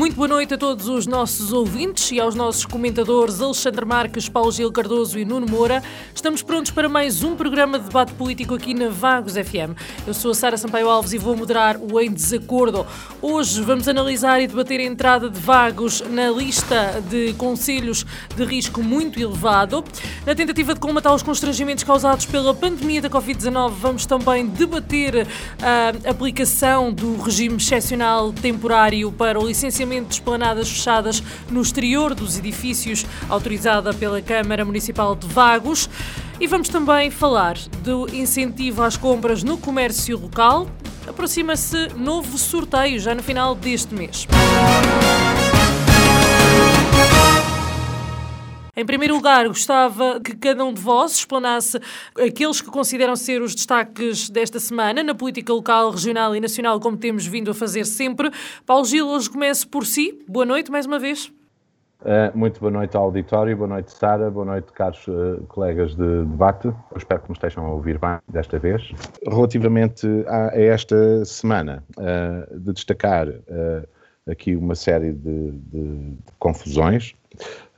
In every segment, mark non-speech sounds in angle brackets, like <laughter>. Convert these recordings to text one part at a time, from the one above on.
Muito boa noite a todos os nossos ouvintes e aos nossos comentadores Alexandre Marques, Paulo Gil Cardoso e Nuno Moura. Estamos prontos para mais um programa de debate político aqui na Vagos FM. Eu sou a Sara Sampaio Alves e vou moderar o Em Desacordo. Hoje vamos analisar e debater a entrada de Vagos na lista de conselhos de risco muito elevado. Na tentativa de combater os constrangimentos causados pela pandemia da Covid-19, vamos também debater a aplicação do regime excepcional temporário para o licenciamento de esplanadas fechadas no exterior dos edifícios, autorizada pela Câmara Municipal de Vagos. E vamos também falar do incentivo às compras no comércio local. Aproxima-se novo sorteio já no final deste mês. Em primeiro lugar, gostava que cada um de vós explanasse aqueles que consideram ser os destaques desta semana na política local, regional e nacional, como temos vindo a fazer sempre. Paulo Gil, hoje começo por si. Boa noite, mais uma vez. Uh, muito boa noite ao auditório, boa noite Sara, boa noite caros uh, colegas de debate. Eu espero que me estejam a ouvir bem desta vez. Relativamente a, a esta semana, uh, de destacar aqui uma série de, de, de confusões.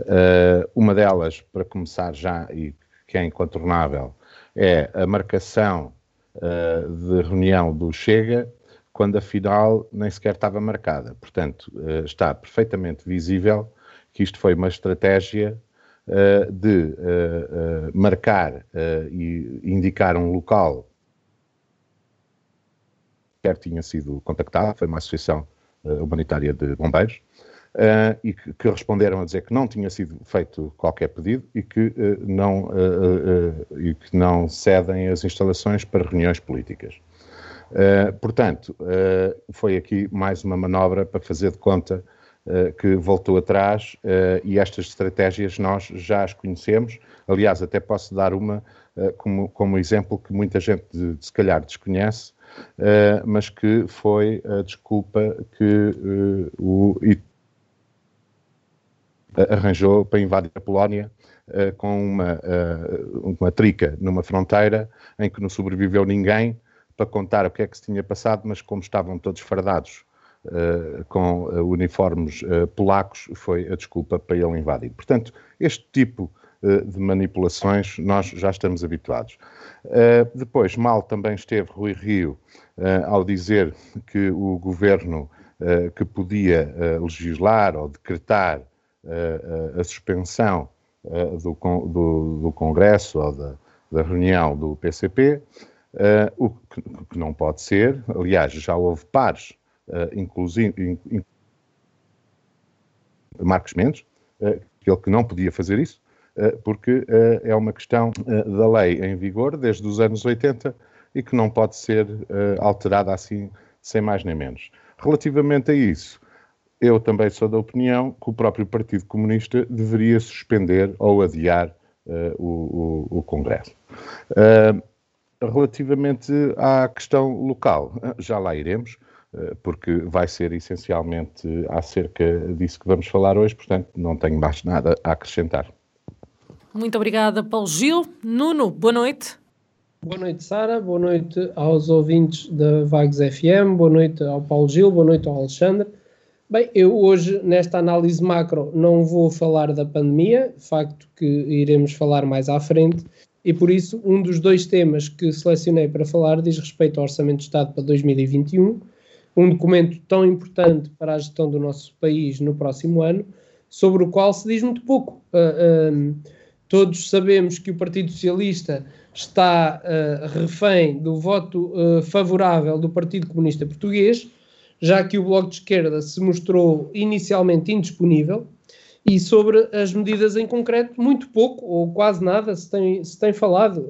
Uh, uma delas, para começar já, e que é incontornável, é a marcação uh, de reunião do Chega, quando afinal nem sequer estava marcada. Portanto, uh, está perfeitamente visível que isto foi uma estratégia de marcar e indicar um local que tinha sido contactado, foi uma associação humanitária de bombeiros, uh, e que, que, responderam a dizer que não tinha sido feito qualquer pedido e que, uh, não, uh, e que não cedem as instalações para reuniões políticas. portanto, foi aqui mais uma manobra para fazer de conta que voltou atrás e estas estratégias nós já as conhecemos. Aliás, até posso dar uma como, como exemplo que muita gente de, de se calhar desconhece, Uh, mas que foi a desculpa que uh, o arranjou para invadir a Polónia uh, com uma, uh, uma trica numa fronteira em que não sobreviveu ninguém para contar o que é que se tinha passado, mas como estavam todos fardados uh, com uniformes polacos, foi a desculpa para ele invadir. Portanto, este tipo de manipulações nós já estamos habituados. depois, mal também esteve Rui Rio ao dizer que o governo que podia legislar ou decretar a, suspensão do, do, do, Congresso ou da, da, reunião do PCP, o que, que, não pode ser. Aliás, já houve pares, inclusive in, Marcos Mendes, que ele que não podia fazer isso, porque é uma questão da lei em vigor desde os anos 80 e que não pode ser alterada assim, sem mais nem menos. Relativamente a isso, eu também sou da opinião que o próprio Partido Comunista deveria suspender ou adiar o, o, o, Congresso. Relativamente à questão local, já lá iremos, porque vai ser essencialmente acerca disso que vamos falar hoje, portanto não tenho mais nada a acrescentar. Muito obrigada, Paulo Gil. Nuno, boa noite. Boa noite, Sara. Boa noite aos ouvintes da Vagos FM. Boa noite ao Paulo Gil. Boa noite ao Alexandre. Bem, eu hoje, nesta análise macro, não vou falar da pandemia, facto que iremos falar mais à frente, e por isso, um dos dois temas que selecionei para falar diz respeito ao Orçamento de Estado para 2021, um documento tão importante para a gestão do nosso país no próximo ano, sobre o qual se diz muito pouco. Uh, uh, todos sabemos que o Partido Socialista está uh, refém do voto favorável do Partido Comunista Português já que o Bloco de Esquerda se mostrou inicialmente indisponível e sobre as medidas em concreto, muito pouco ou quase nada se tem, se tem falado.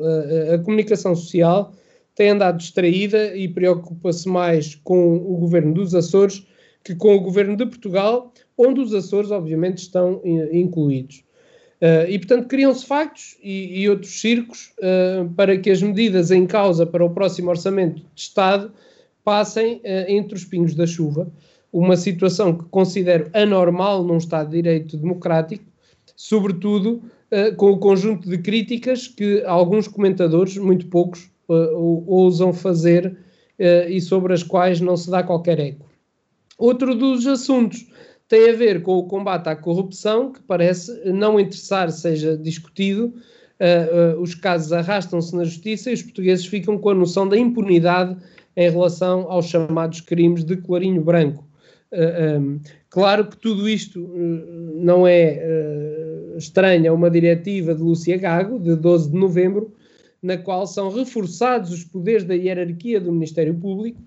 A, a comunicação social tem andado distraída e preocupa-se mais com o governo dos Açores que com o governo de Portugal, onde os Açores, obviamente, estão incluídos. Uh, e, portanto, criam-se factos e, e, outros circos uh, para que as medidas em causa para o próximo orçamento de Estado passem uh, entre os pingos da chuva. Uma situação que considero anormal num Estado de Direito democrático, sobretudo com o conjunto de críticas que alguns comentadores, muito poucos, ousam fazer e sobre as quais não se dá qualquer eco. Outro dos assuntos tem a ver com o combate à corrupção, que parece não interessar seja discutido. Uh, uh, os casos arrastam-se na justiça e os portugueses ficam com a noção da impunidade em relação aos chamados crimes de clarinho branco. Uh, ah, um, claro que tudo isto não é estranho a uma diretiva de Lúcia Gago, de 12 de novembro, na qual são reforçados os poderes da hierarquia do Ministério Público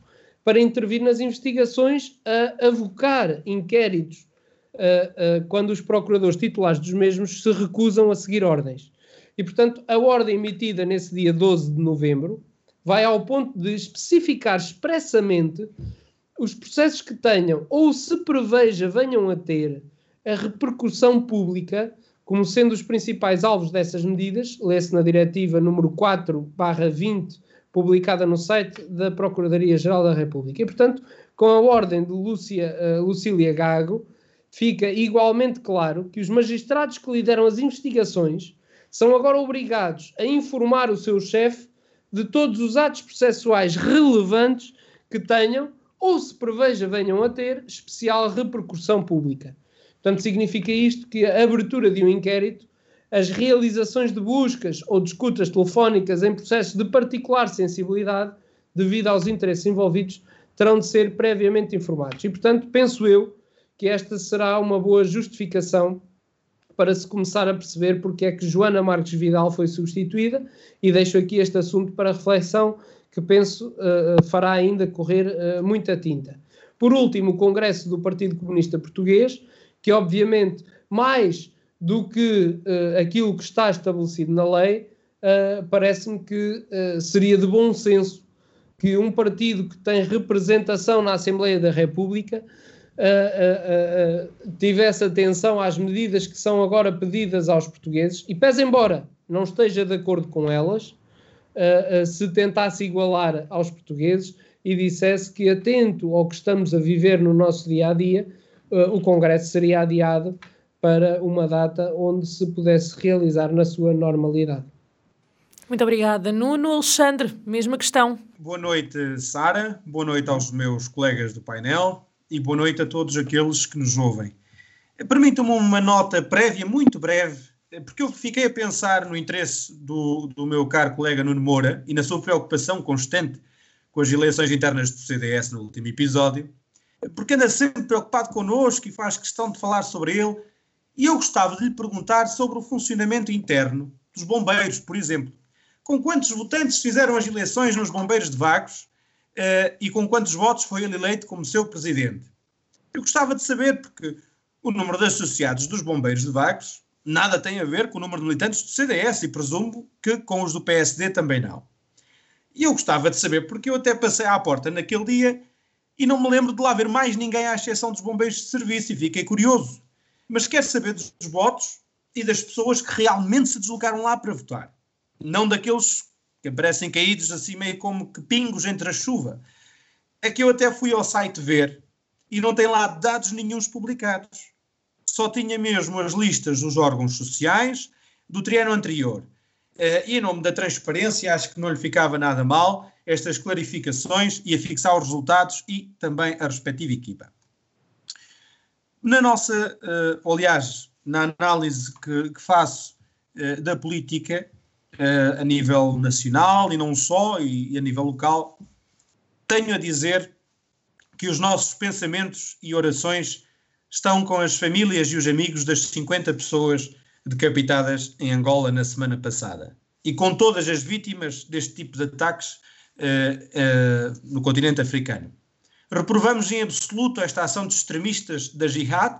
para intervir nas investigações, a avocar inquéritos uh, uh, quando os procuradores titulares dos mesmos se recusam a seguir ordens. E, portanto, a ordem emitida nesse dia 12 de novembro vai ao ponto de especificar expressamente os processos que tenham ou se preveja venham a ter a repercussão pública como sendo os principais alvos dessas medidas, lê-se na diretiva número 4/20 publicada no site da Procuradoria-Geral da República. E, portanto, com a ordem de Lúcia, uh, Lucília Gago, fica igualmente claro que os magistrados que lideram as investigações são agora obrigados a informar o seu chefe de todos os atos processuais relevantes que tenham ou se preveja venham a ter especial repercussão pública. Portanto, significa isto que a abertura de um inquérito as realizações de buscas ou de escutas telefónicas em processos de particular sensibilidade, devido aos interesses envolvidos, terão de ser previamente informados. E, portanto, penso eu que esta será uma boa justificação para se começar a perceber porque é que Joana Marques Vidal foi substituída e deixo aqui este assunto para reflexão que penso uh, fará ainda correr uh, muita tinta. Por último, o Congresso do Partido Comunista Português, que obviamente mais do que uh, aquilo que está estabelecido na lei, uh, parece-me que uh, seria de bom senso que um partido que tem representação na Assembleia da República tivesse atenção às medidas que são agora pedidas aos portugueses e, pese embora não esteja de acordo com elas, se tentasse igualar aos portugueses e dissesse que, atento ao que estamos a viver no nosso dia a dia, o Congresso seria adiado para uma data onde se pudesse realizar na sua normalidade. Muito obrigada. Nuno Alexandre, mesma questão. Boa noite, Sara. Boa noite aos meus colegas do painel e boa noite a todos aqueles que nos ouvem. Permitam-me uma nota prévia, muito breve, porque eu fiquei a pensar no interesse do, do meu caro colega Nuno Moura e na sua preocupação constante com as eleições internas do CDS no último episódio, porque anda sempre preocupado connosco e faz questão de falar sobre ele e eu gostava de lhe perguntar sobre o funcionamento interno dos bombeiros, por exemplo. Com quantos votantes fizeram as eleições nos bombeiros de Vagos uh, e com quantos votos foi ele eleito como seu presidente? Eu gostava de saber, porque o número de associados dos bombeiros de Vagos nada tem a ver com o número de militantes do CDS e presumo que com os do PSD também não. E eu gostava de saber, porque eu até passei à porta naquele dia e não me lembro de lá ver mais ninguém à exceção dos bombeiros de serviço e fiquei curioso mas quer saber dos votos e das pessoas que realmente se deslocaram lá para votar. Não daqueles que aparecem caídos assim meio como que pingos entre a chuva. É que eu até fui ao site ver e não tem lá dados nenhums publicados. Só tinha mesmo as listas dos órgãos sociais do triênio anterior. Uh, e em nome da transparência, acho que não lhe ficava nada mal estas clarificações e a fixar os resultados e também a respectiva equipa. Na nossa, uh, aliás, na análise que, que faço uh, da política uh, a nível nacional e não só, e, e a nível local, tenho a dizer que os nossos pensamentos e orações estão com as famílias e os amigos das 50 pessoas decapitadas em Angola na semana passada e com todas as vítimas deste tipo de ataques no continente africano. Reprovamos em absoluto esta ação de extremistas da Jihad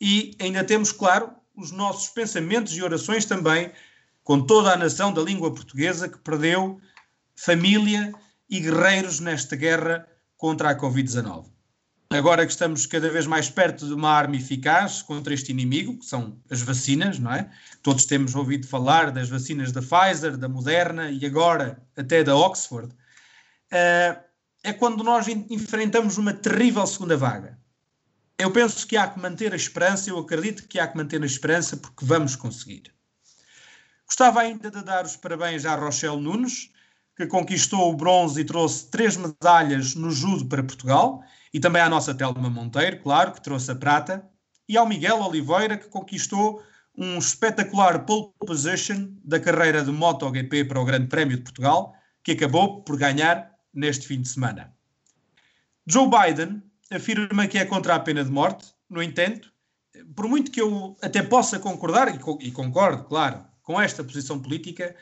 e ainda temos, claro, os nossos pensamentos e orações também com toda a nação da língua portuguesa que perdeu família e guerreiros nesta guerra contra a Covid-19. agora que estamos cada vez mais perto de uma arma eficaz contra este inimigo, que são as vacinas, não é? Todos temos ouvido falar das vacinas da Pfizer, da Moderna e agora até da Oxford. Uh, é quando nós enfrentamos uma terrível segunda vaga. Eu penso que há que manter a esperança, eu acredito que há que manter a esperança porque vamos conseguir. Gostava ainda de dar os parabéns à Rochelle Nunes, que conquistou o bronze e trouxe três medalhas no judo para Portugal, e também à nossa Telma Monteiro, claro, que trouxe a prata, e ao Miguel Oliveira, que conquistou um espetacular pole position da carreira de MotoGP para o Grande Prémio de Portugal, que acabou por ganhar neste fim de semana. Joe Biden afirma que é contra a pena de morte, no entanto, por muito que eu até possa concordar, e concordo, claro, com esta posição política,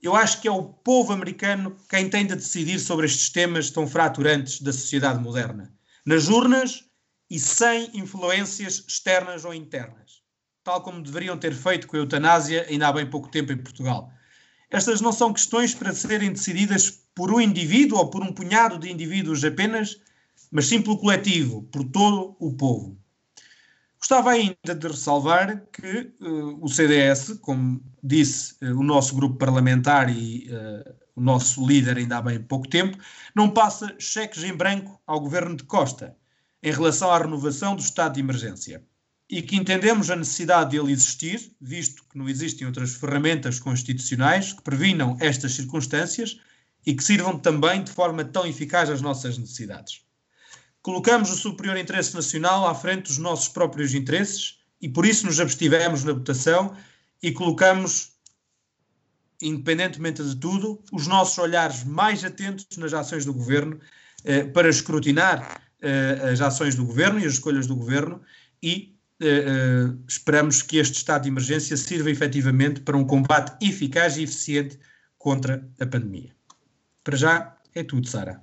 eu acho que é o povo americano quem tem de decidir sobre estes temas tão fraturantes da sociedade moderna. Nas urnas e sem influências externas ou internas. Tal como deveriam ter feito com a eutanásia ainda há bem pouco tempo em Portugal. Estas não são questões para serem decididas por um indivíduo ou por um punhado de indivíduos apenas, mas sim pelo coletivo, por todo o povo. Gostava ainda de ressalvar que uh, o CDS, como disse uh, o nosso grupo parlamentar e uh, o nosso líder ainda há bem pouco tempo, não passa cheques em branco ao governo de Costa em relação à renovação do estado de emergência e que entendemos a necessidade de ele existir, visto que não existem outras ferramentas constitucionais que previnam estas circunstâncias e que sirvam também de forma tão eficaz às nossas necessidades colocamos o superior interesse nacional à frente dos nossos próprios interesses e por isso nos abstivemos na votação e colocamos, independentemente de tudo, os nossos olhares mais atentos nas ações do governo eh, para escrutinar eh, as ações do governo e as escolhas do governo e eh, eh esperamos que este estado de emergência sirva efetivamente para um combate eficaz e eficiente contra a pandemia. Para já é tudo, Sara.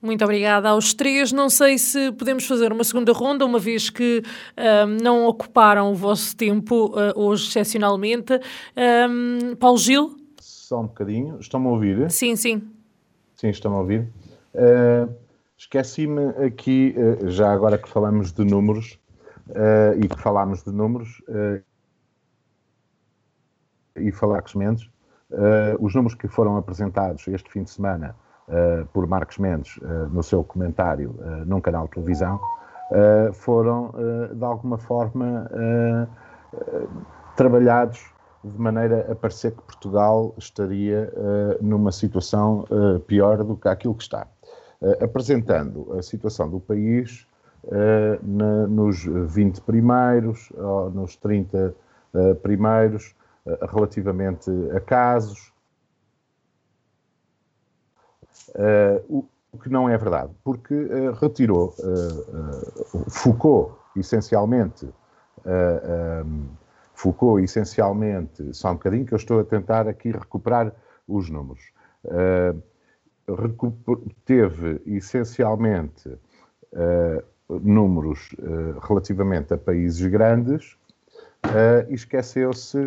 Muito obrigada aos três. Não sei se podemos fazer uma segunda ronda, uma vez que um, não ocuparam o vosso tempo uh, hoje, excepcionalmente. Um, Paulo Gil? Só um bocadinho. Estão-me a ouvir? Sim, sim. Sim, estão-me a ouvir. Uh, Esqueci-me aqui, uh, já agora que falamos de números, e que falámos de números, e falar com os Mendes, os números que foram apresentados este fim de semana uh, por Marcos Mendes uh, no seu comentário uh, num canal de televisão, foram de alguma forma trabalhados de maneira a parecer que Portugal estaria numa situação pior do que aquilo que está. apresentando a situação do país na, nos 20 primeiros, ou nos 30 primeiros, relativamente a casos, Uh, o que não é verdade, porque uh, retirou, Foucault, essencialmente, um, Foucault, essencialmente, só um bocadinho que eu estou a tentar aqui recuperar os números. teve, essencialmente, números relativamente a países grandes e esqueceu-se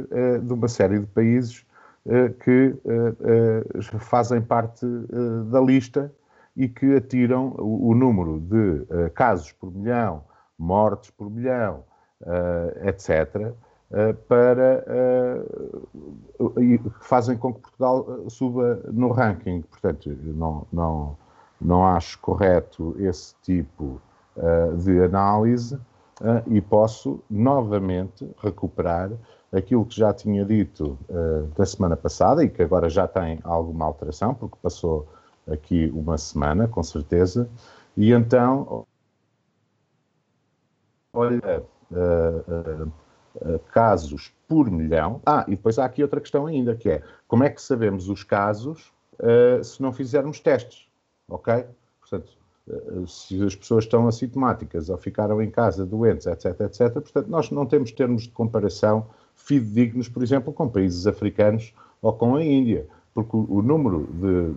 de uma série de países eh, que eh, eh, fazem parte da lista e que atiram o, número de casos por milhão, mortes por milhão, etc., para fazem com que Portugal suba no ranking. Portanto, não, não, não acho correto esse tipo de análise e posso novamente recuperar aquilo que já tinha dito uh, da semana passada e que agora já tem alguma alteração, porque passou aqui uma semana, com certeza, e então, olha, uh, uh, casos por milhão. Ah, e depois há aqui outra questão ainda, que é como é que sabemos os casos se não fizermos testes, ok? Portanto, se as pessoas estão assintomáticas ou ficaram em casa doentes, etc, etc, portanto, nós não temos termos de comparação fidedignos, por exemplo, com países africanos ou com a Índia, porque o, número de,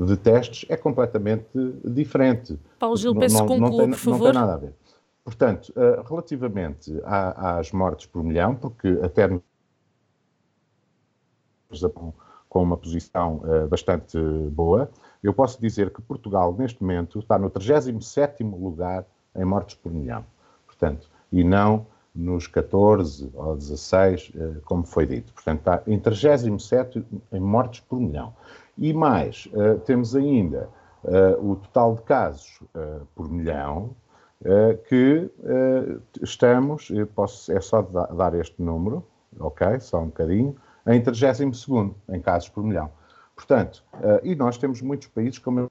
de, de, testes é completamente diferente. Paulo Gil, peço não, não, tem, por favor. Não tem nada a ver. Portanto, uh, relativamente às mortes por milhão, porque até com uma posição uh, bastante boa, eu posso dizer que Portugal, neste momento, está no 37 lugar em mortes por milhão. Portanto, e não nos 14 ou 16, eh, como foi dito. Portanto, está em 37 em mortes por milhão. E mais, eh, temos ainda eh, o total de casos por milhão, que estamos, posso, é só dar este número, ok? Só um bocadinho, em 32 em casos por milhão. Portanto, e nós temos muitos países, como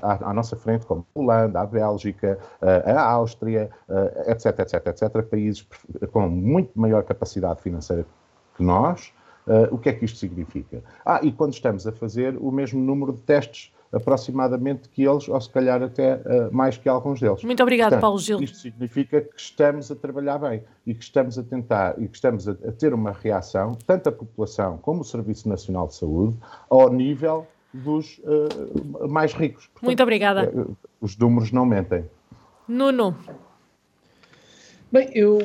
à, à, nossa frente, como a Holanda, a Bélgica, a Áustria, etc, etc, etc, países com muito maior capacidade financeira que nós. o que é que isto significa? Ah, e quando estamos a fazer o mesmo número de testes aproximadamente que eles, ou se calhar até uh, mais que alguns deles. Muito obrigado, Portanto, Paulo Gil. Isto significa que estamos a trabalhar bem e que estamos a tentar e que estamos a, a ter uma reação, tanto a população como o Serviço Nacional de Saúde, ao nível dos uh, mais ricos. Portanto, Muito obrigada. Uh, os números não mentem. Nuno. Bem, eu,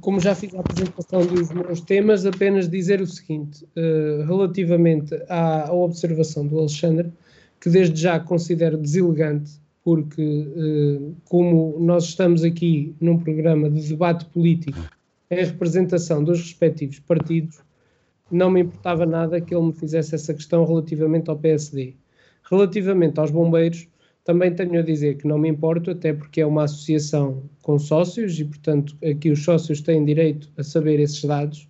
como já fiz a apresentação dos meus temas, apenas dizer o seguinte, uh, relativamente à, à, observação do Alexandre, que desde já considero deselegante, porque como nós estamos aqui num programa de debate político em representação dos respectivos partidos, não me importava nada que ele me fizesse essa questão relativamente ao PSD. Relativamente aos bombeiros, também tenho a dizer que não me importo, até porque é uma associação com sócios e, portanto, aqui os sócios têm direito a saber esses dados.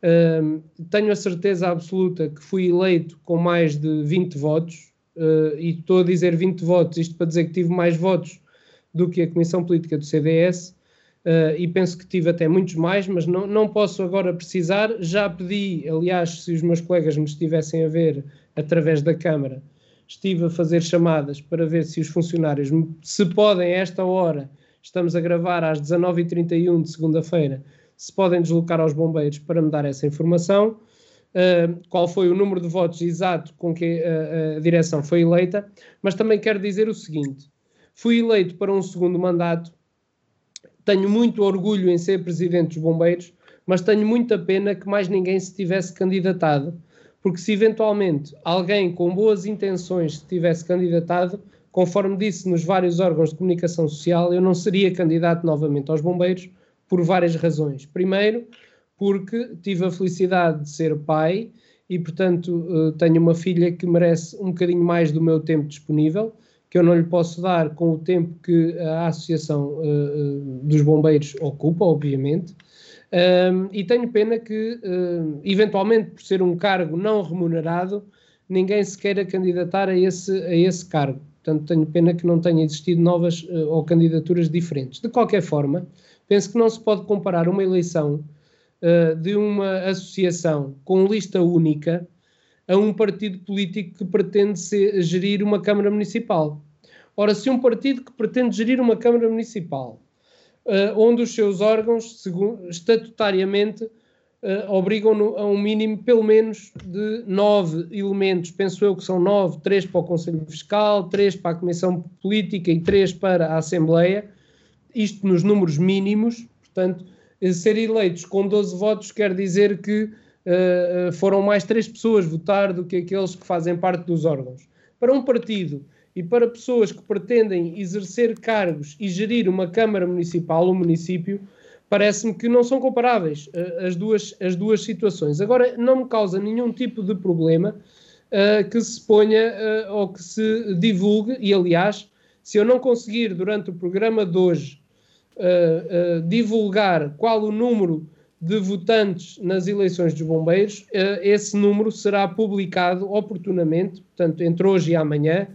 Uh, tenho a certeza absoluta que fui eleito com mais de 20 votos, uh, e estou a dizer 20 votos, isto para dizer que tive mais votos do que a Comissão Política do CDS, Uh, e penso que tive até muitos mais, mas não, não posso agora precisar. Já pedi, aliás, se os meus colegas me estivessem a ver através da Câmara, estive a fazer chamadas para ver se os funcionários se podem, a esta hora, estamos a gravar às 19h31 de segunda-feira, se podem deslocar aos bombeiros para me dar essa informação. Qual foi o número de votos exato com que a, a direção foi eleita, mas também quero dizer o seguinte: fui eleito para um segundo mandato tenho muito orgulho em ser presidente dos bombeiros, mas tenho muita pena que mais ninguém se tivesse candidatado, porque se eventualmente alguém com boas intenções se tivesse candidatado, conforme disse nos vários órgãos de comunicação social, eu não seria candidato novamente aos bombeiros por várias razões. Primeiro, porque tive a felicidade de ser pai e, portanto, eh, tenho uma filha que merece um bocadinho mais do meu tempo disponível que eu não lhe posso dar com o tempo que a Associação uh, dos Bombeiros ocupa, obviamente. E tenho pena que, eventualmente, por ser um cargo não remunerado, ninguém se queira candidatar a esse, a esse cargo. Portanto, tenho pena que não tenha existido novas ou candidaturas diferentes. De qualquer forma, penso que não se pode comparar uma eleição de uma associação com lista única a um partido político que pretende ser, gerir uma Câmara Municipal. Ora, se um partido que pretende gerir uma Câmara Municipal, uh, onde os seus órgãos, segundo, estatutariamente, uh, obrigam no, a um mínimo, pelo menos, de nove elementos, penso eu que são nove, três para o Conselho Fiscal, três para a Comissão Política e três para a Assembleia, isto nos números mínimos, portanto, ser eleitos com 12 votos quer dizer que uh, foram mais três pessoas votar do que aqueles que fazem parte dos órgãos. Para um partido e para pessoas que pretendem exercer cargos e gerir uma Câmara Municipal, um município, parece-me que não são comparáveis uh, as, duas, as duas situações. Agora, não me causa nenhum tipo de problema uh, que se ponha ou que se divulgue, e aliás, se eu não conseguir durante o programa de hoje divulgar qual o número de votantes nas eleições dos bombeiros, eh, esse número será publicado oportunamente, portanto, entre hoje e amanhã,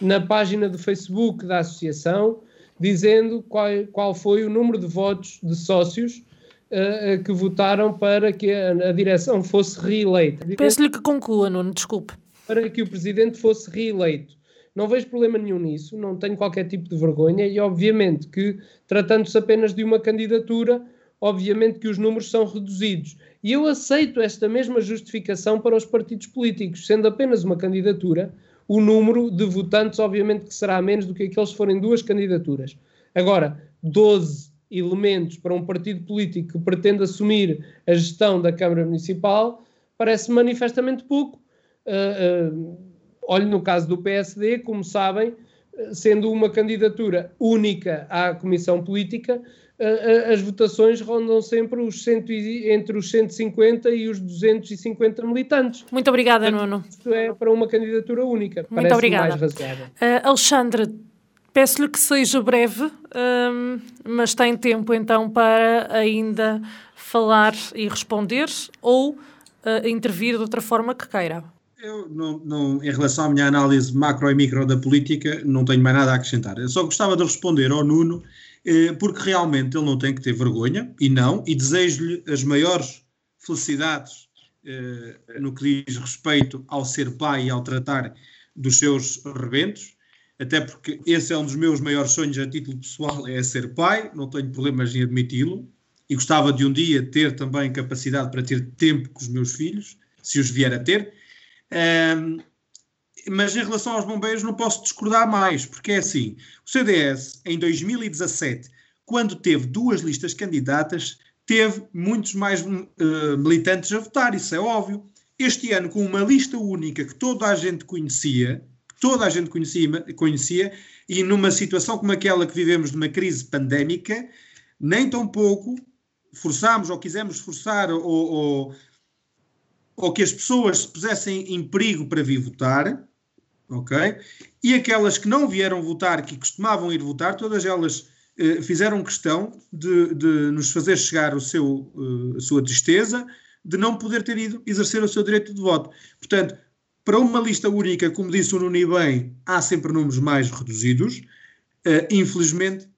na página do Facebook da associação, dizendo qual, qual foi o número de votos de sócios uh, que votaram para que a, a direção fosse reeleita. Peço-lhe que conclua, Nuno, desculpe. Para que o presidente fosse reeleito. Não vejo problema nenhum nisso, não tenho qualquer tipo de vergonha e, obviamente, que tratando-se apenas de uma candidatura, obviamente que os números são reduzidos. E eu aceito esta mesma justificação para os partidos políticos, sendo apenas uma candidatura, o número de votantes, obviamente, que será menos do que aqueles que forem duas candidaturas. Agora, 12 elementos para um partido político que pretende assumir a gestão da Câmara Municipal parece manifestamente pouco. Uh, uh, Olhe no caso do PSD, como sabem, sendo uma candidatura única à Comissão Política, as votações rondam sempre os cento, entre os 150 e os 250 militantes. Muito obrigada, Nuno. Isto é para uma candidatura única. Muito obrigada. Uh, Alexandre, peço-lhe que seja breve, um, mas tem tempo então para ainda falar e responder ou uh, intervir de outra forma que queira. Eu, não, não, em relação à minha análise macro e micro da política, não tenho mais nada a acrescentar. Eu só gostava de responder ao Nuno eh, porque realmente ele não tem que ter vergonha, e não, e desejo-lhe as maiores felicidades eh, no que diz respeito ao ser pai e ao tratar dos seus rebentos, até porque esse é um dos meus maiores sonhos a título pessoal, é ser pai, não tenho problemas em admiti-lo, e gostava de um dia ter também capacidade para ter tempo com os meus filhos, se os vier a ter. Um, mas em relação aos bombeiros não posso discordar mais, porque é assim, o CDS em 2017, quando teve duas listas candidatas, teve muitos mais uh, militantes a votar, isso é óbvio. Este ano, com uma lista única que toda a gente conhecia, toda a gente conhecia, conhecia, e numa situação como aquela que vivemos de uma crise pandémica, nem tão pouco forçámos ou quisemos forçar ou, ou, ou que as pessoas se pusessem em perigo para vir votar, ok? E aquelas que não vieram votar, que costumavam ir votar, todas elas eh, fizeram questão de, de, nos fazer chegar o seu, eh, a sua tristeza de não poder ter ido exercer o seu direito de voto. Portanto, para uma lista única, como disse o Nuni bem, há sempre números mais reduzidos. Uh, infelizmente,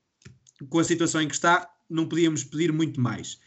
com a situação em que está, não podíamos pedir muito mais.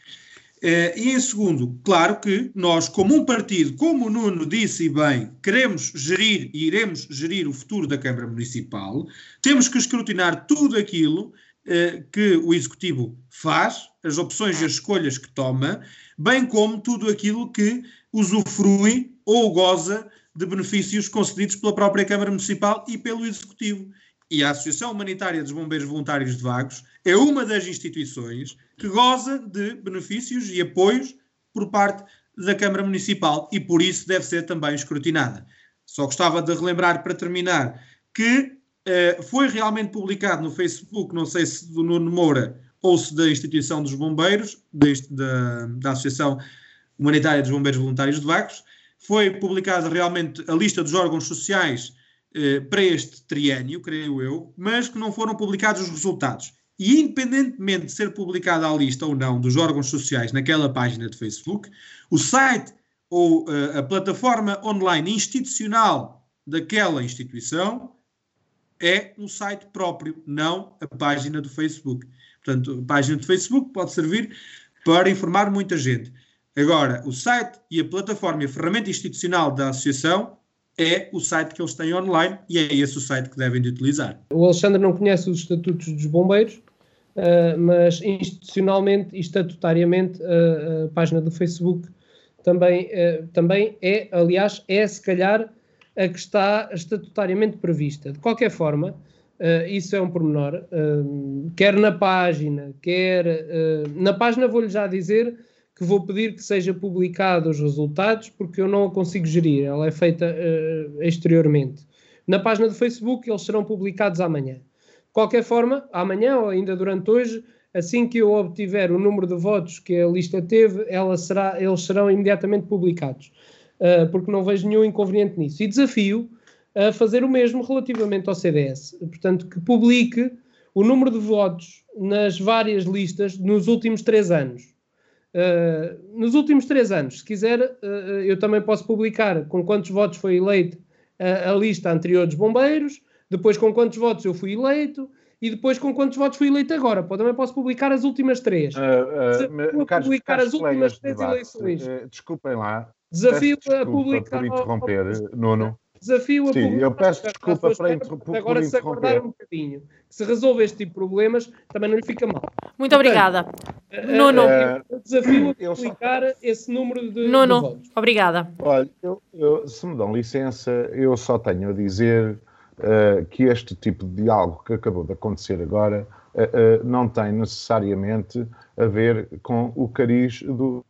Uh, e em segundo, claro que nós, como um partido, como o Nuno disse bem, queremos gerir e iremos gerir o futuro da Câmara Municipal, temos que escrutinar tudo aquilo uh, que o Executivo faz, as opções e as escolhas que toma, bem como tudo aquilo que usufrui ou goza de benefícios concedidos pela própria Câmara Municipal e pelo Executivo. E a Associação Humanitária dos Bombeiros Voluntários de Vagos é uma das instituições que goza de benefícios e apoios por parte da Câmara Municipal e por isso deve ser também escrutinada. Só gostava de relembrar para terminar que uh, foi realmente publicado no Facebook, não sei se do Nuno Moura ou se da instituição dos bombeiros, deste, da, da Associação Humanitária dos Bombeiros Voluntários de Vagos, foi publicada realmente a lista dos órgãos sociais eh, para este triênio, creio eu, mas que não foram publicados os resultados. E independentemente de ser publicada a lista ou não dos órgãos sociais naquela página de Facebook, o site ou uh, a plataforma online institucional daquela instituição é um site próprio, não a página do Facebook. Portanto, a página do Facebook pode servir para informar muita gente. Agora, o site e a plataforma e a ferramenta institucional da associação é o site que eles têm online e é esse o site que devem de utilizar. O Alexandre não conhece os estatutos dos bombeiros, uh, mas institucionalmente e estatutariamente uh, a página do Facebook também, uh, também é, aliás, é se calhar a que está estatutariamente prevista. De qualquer forma, isso é um pormenor, quer na página, quer na página vou-lhe já dizer que vou pedir que seja publicado os resultados porque eu não a consigo gerir, ela é feita exteriormente. Na página do Facebook eles serão publicados amanhã qualquer forma, amanhã ou ainda durante hoje, assim que eu obtiver o número de votos que a lista teve, ela será, eles serão imediatamente publicados, uh, porque não vejo nenhum inconveniente nisso. E desafio a fazer o mesmo relativamente ao CDS, portanto, que publique o número de votos nas várias listas nos últimos três anos. Uh, nos últimos três anos, se quiser, uh, eu também posso publicar com quantos votos foi eleito a lista anterior dos bombeiros, depois com quantos votos eu fui eleito e depois com quantos votos fui eleito agora. Também posso publicar as últimas três. Uh, uh, Caros, publicar caros as últimas três eleições. Desculpem lá. Desafio a publicar. Por interromper, ao... Nuno. Desafio a Sim, publicar. Eu peço desculpa para interromper. Agora, se acordar um bocadinho, que se resolve este tipo de problemas, também não lhe fica mal. Muito obrigada. Nuno. Uh, desafio a publicar só... esse número de, Nuno, de votos. obrigada. Olha, eu, eu, se me dão licença, eu só tenho a dizer uh, que este tipo de diálogo que acabou de acontecer agora uh, não tem necessariamente a ver com o cariz do,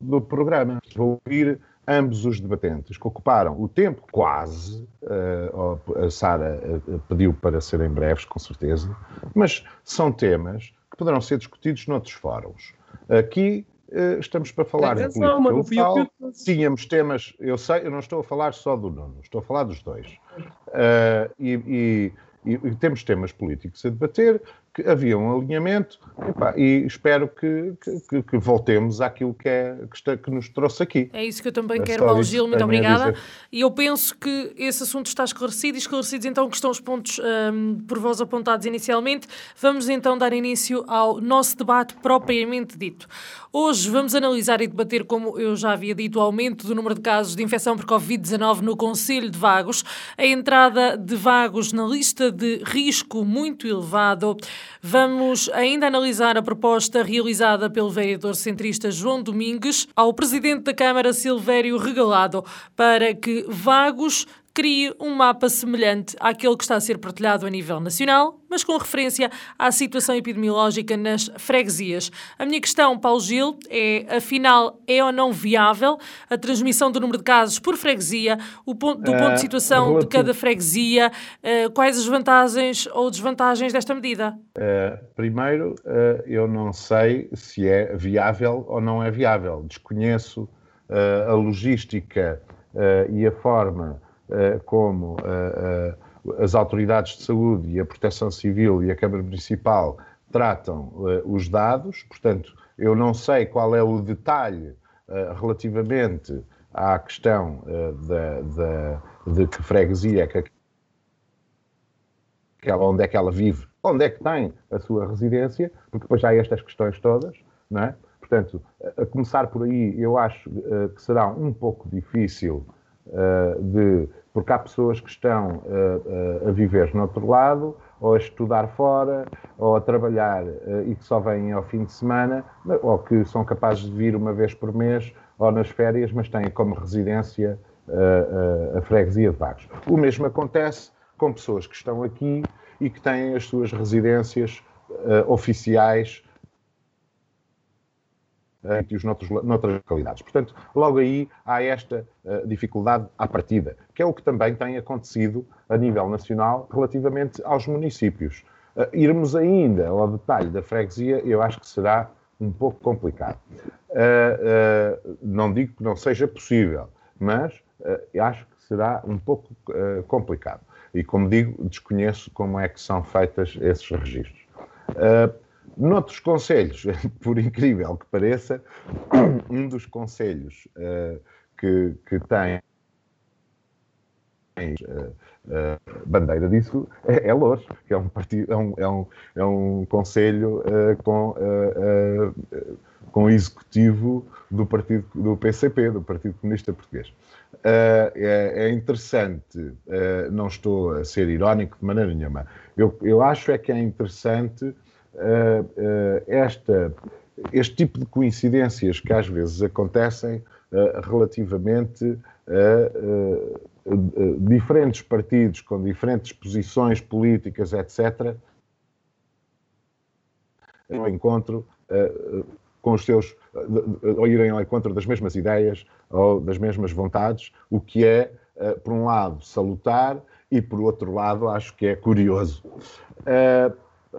do programa. Vou ouvir ambos os debatentes, que ocuparam o tempo quase, uh, a Sara uh, pediu para serem breves, com certeza, mas são temas que poderão ser discutidos noutros fóruns. Aqui uh, estamos para falar de política local, tínhamos temas, eu sei, eu não estou a falar só do Nuno, estou a falar dos dois. e, e e, e, temos temas políticos a debater, que havia um alinhamento e espero que, que, que, voltemos àquilo que, é, que, está, que, nos trouxe aqui. É isso que eu também é quero, Paulo Gil, muito obrigada. E eu penso que esse assunto está esclarecido e esclarecidos então que estão os pontos um, por vós apontados inicialmente. Vamos então dar início ao nosso debate propriamente dito. Hoje vamos analisar e debater, como eu já havia dito, o aumento do número de casos de infecção por Covid-19 no Conselho de Vagos, a entrada de Vagos na lista de risco muito elevado, Vamos ainda analisar a proposta realizada pelo vereador centrista João Domingues ao presidente da Câmara Silvério Regalado para que Vagos crie um mapa semelhante àquele que está a ser partilhado a nível nacional, mas com referência à situação epidemiológica nas freguesias. A minha questão, Paulo Gil, é afinal é ou não viável a transmissão do número de casos por freguesia, o ponto, do ponto de eh, situação uh, de cada freguesia, uh, quais as vantagens ou desvantagens desta medida? Uh, primeiro, eu não sei se é viável ou não é viável. Desconheço a logística e a forma eh, como eh, eh, as autoridades de saúde e a Proteção Civil e a Câmara Municipal tratam os dados, portanto, eu não sei qual é o detalhe relativamente à questão da, de que freguesia é que aquela, onde é que ela vive, onde é que tem a sua residência, porque depois há estas questões todas, não é? Portanto, a começar por aí, eu acho que será um pouco difícil de. Porque há pessoas que estão uh, uh, a viver no outro lado, ou a estudar fora, ou a trabalhar e que só vêm ao fim de semana, ou que são capazes de vir uma vez por mês ou nas férias, mas têm como residência a freguesia de Vagos. O mesmo acontece com pessoas que estão aqui e que têm as suas residências oficiais sítios noutros, noutras localidades. Portanto, logo aí há esta uh, dificuldade à partida, que é o que também tem acontecido a nível nacional relativamente aos municípios. Uh, irmos ainda ao detalhe da freguesia, eu acho que será um pouco complicado. Uh, não digo que não seja possível, mas acho que será um pouco complicado. E, como digo, desconheço como é que são feitas esses registros. Noutros conselhos, <laughs> por incrível que pareça, <clears throat> um dos conselhos uh, que, que tem uh, uh, bandeira disso é, é Lourdes, que é um, partido, é um, é um, é um conselho com, com executivo do, partido, do PCP, do Partido Comunista Português. É, é, interessante, não estou a ser irónico de maneira nenhuma, eu, eu acho é que é interessante uh, esta, este tipo de coincidências que às vezes acontecem uh, relativamente a diferentes partidos com diferentes posições políticas, etc., ao encontro com os seus, ou irem ao encontro das mesmas ideias ou das mesmas vontades, o que é, por um lado, salutar e, por outro lado, acho que é curioso.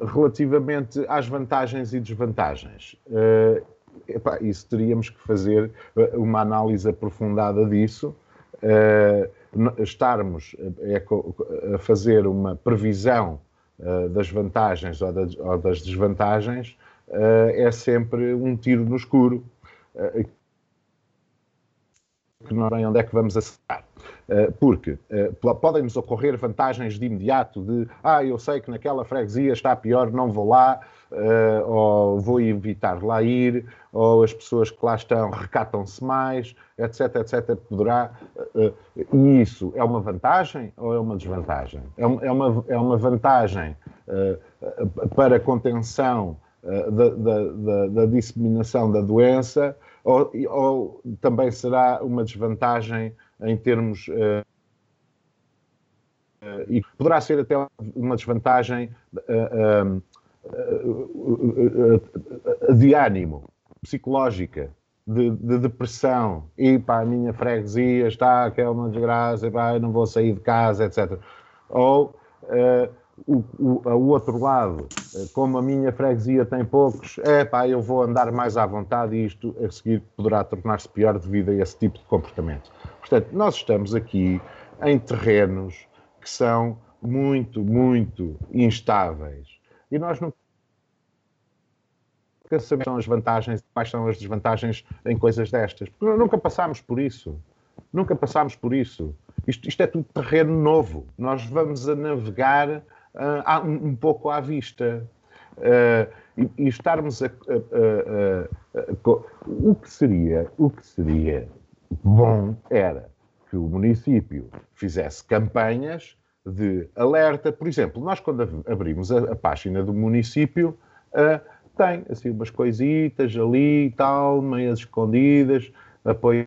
Relativamente às vantagens e desvantagens. Uh, epá, isso teríamos que fazer eh, uma análise aprofundada disso, uh, estarmos a, a, fazer uma previsão uh, das vantagens ou, ou das desvantagens é sempre um tiro no escuro, que não sei onde é que vamos acertar. Eh, porque eh, podem-nos ocorrer vantagens de imediato de ah, eu sei que naquela freguesia está pior, não vou lá, eh, ou vou evitar lá ir, ou as pessoas que lá estão recatam-se mais, etc, etc, poderá... E isso é uma vantagem ou é uma desvantagem? É, é uma, é uma vantagem para contenção da, da, da, da disseminação da doença ou, ou também será uma desvantagem em termos. Uh, e poderá ser até uma desvantagem uh, de ânimo, psicológica, de, de, depressão e para a minha freguesia está que é uma desgraça, pá, não vou sair de casa, etc. Ou uh, o, o, o, outro lado, uh, como a minha freguesia tem poucos, é pá, eu vou andar mais à vontade e isto a seguir poderá tornar-se pior devido a esse tipo de comportamento. Portanto, nós estamos aqui em terrenos que são muito, muito instáveis e nós não sabemos são as vantagens, quais são as desvantagens em coisas destas. Porque nunca passámos por isso. Nunca passámos por isso. Isto, isto é tudo terreno novo. Nós vamos a navegar uh, um, um, pouco à vista. Uh, e, e, estarmos a, a, a, a, o que seria o que seria bom era que o município fizesse campanhas de alerta, por exemplo, nós quando abrimos a, página do município uh, tem assim umas coisitas ali e tal, meias escondidas, apoio.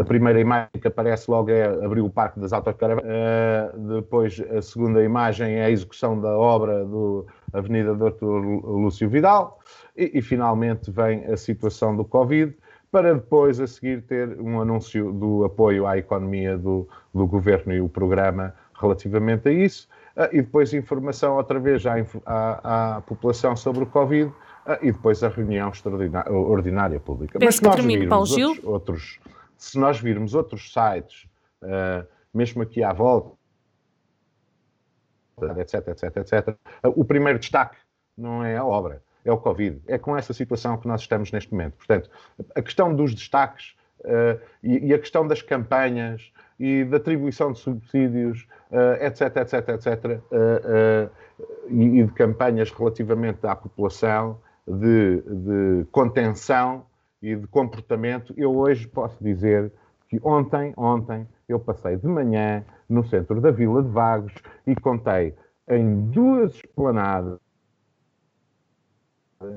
A primeira imagem que aparece logo é abrir o Parque das Autocaravanas. Uh, depois, a segunda imagem é a execução da obra do Avenida Dr. Lúcio Vidal. E, e, finalmente vem a situação do Covid, para depois, a seguir, ter um anúncio do apoio à economia do, do governo e o programa relativamente a isso. Ah, e depois informação outra vez à, à, à população sobre o Covid e depois a reunião ordinária pública. Penso Mas se nós Gil. Outros, outros, se nós virmos outros sites, uh, mesmo aqui à volta, etc, etc, etc, o primeiro destaque não é a obra, é o Covid. É com essa situação que nós estamos neste momento. Portanto, a questão dos destaques uh, e, e, a questão das campanhas e da atribuição de subsídios, uh, etc, etc, etc, uh, e, e, de campanhas relativamente à população, de, de, contenção e de comportamento, eu hoje posso dizer que ontem, ontem, eu passei de manhã no centro da Vila de Vagos e contei em duas esplanadas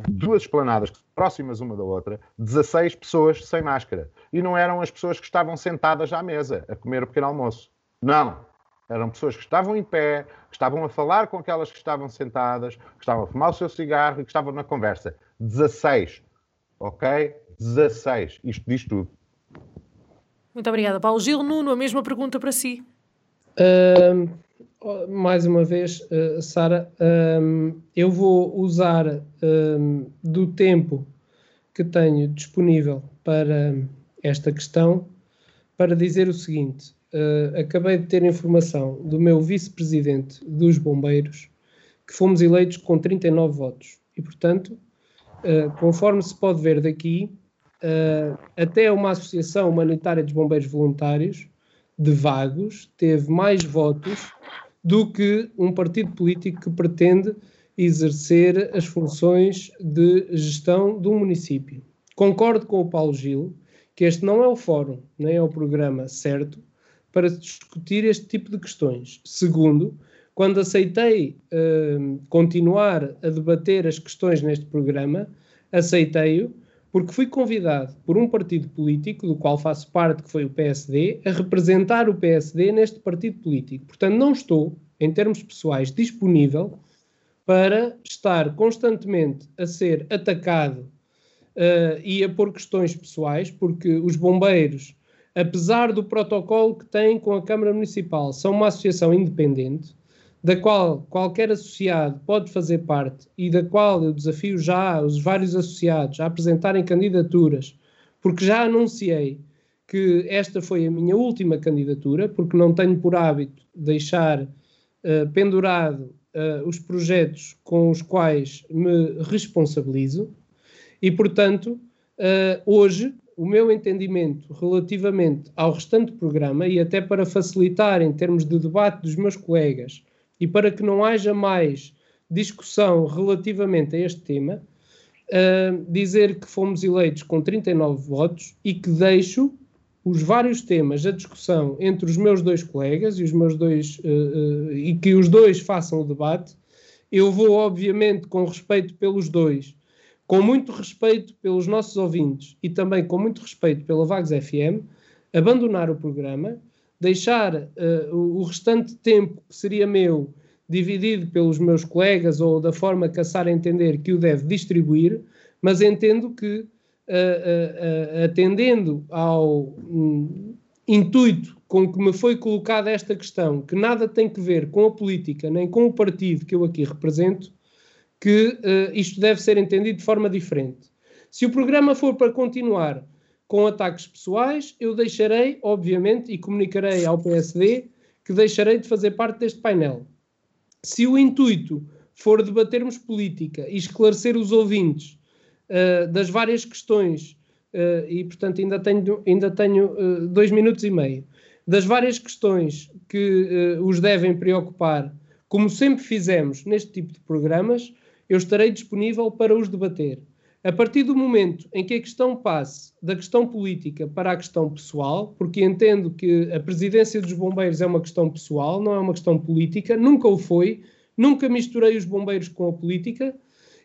duas esplanadas próximas uma da outra, 16 pessoas sem máscara. E não eram as pessoas que estavam sentadas à mesa a comer o pequeno almoço. Não. Eram pessoas que estavam em pé, que estavam a falar com aquelas que estavam sentadas, que estavam a fumar o seu cigarro e que estavam na conversa. 16. Ok? 16. Isto diz tudo. Muito obrigada, Paulo. Gil Nuno, a mesma pergunta para si. Uh, mais uma vez, uh, Sara, um, eu vou usar um, do tempo que tenho disponível para esta questão para dizer o seguinte: uh, acabei de ter informação do meu vice-presidente dos Bombeiros que fomos eleitos com 39 votos e, portanto, uh, conforme se pode ver daqui, até uma associação humanitária dos bombeiros voluntários de Vagos teve mais votos do que um partido político que pretende exercer as funções de gestão um município. Concordo com o Paulo Gil que este não é o fórum, nem é o programa certo para discutir este tipo de questões. Segundo, quando aceitei uh, continuar a debater as questões neste programa, aceitei-o porque fui convidado por um partido político, do qual faço parte, que foi o PSD, a representar o PSD neste partido político. Portanto, não estou, em termos pessoais, disponível para estar constantemente a ser atacado uh, e a pôr questões pessoais, porque os bombeiros, apesar do protocolo que têm com a Câmara Municipal, são uma associação independente da qual qualquer associado pode fazer parte e da qual eu desafio já os vários associados a apresentarem candidaturas, porque já anunciei que esta foi a minha última candidatura, porque não tenho por hábito deixar uh, pendurado uh, os projetos com os quais me responsabilizo, e portanto, uh, hoje o meu entendimento relativamente ao restante programa, e até para facilitar em termos de debate dos meus colegas e para que não haja mais discussão relativamente a este tema, uh, dizer que fomos eleitos com 39 votos e que deixo os vários temas a discussão entre os meus dois colegas e os meus dois uh, uh, e que os dois façam o debate. Eu vou, obviamente, com respeito pelos dois, com muito respeito pelos nossos ouvintes e também com muito respeito pela Vagos FM, abandonar o programa deixar uh, o restante tempo que seria meu dividido pelos meus colegas ou da forma que a Sara entender que o deve distribuir mas entendo que, uh, atendendo ao um, intuito com que me foi colocada esta questão, que nada tem que ver com a política nem com o partido que eu aqui represento, que isto deve ser entendido de forma diferente. Se o programa for para continuar com ataques pessoais, eu deixarei, obviamente, e comunicarei ao PSD que deixarei de fazer parte deste painel. Se o intuito for debatermos política e esclarecer os ouvintes uh, das várias questões, uh, e portanto ainda tenho, ainda tenho uh, dois minutos e meio, das várias questões que os devem preocupar, como sempre fizemos neste tipo de programas, eu estarei disponível para os debater. A partir do momento em que a questão passe da questão política para a questão pessoal, porque entendo que a presidência dos bombeiros é uma questão pessoal, não é uma questão política, nunca o foi, nunca misturei os bombeiros com a política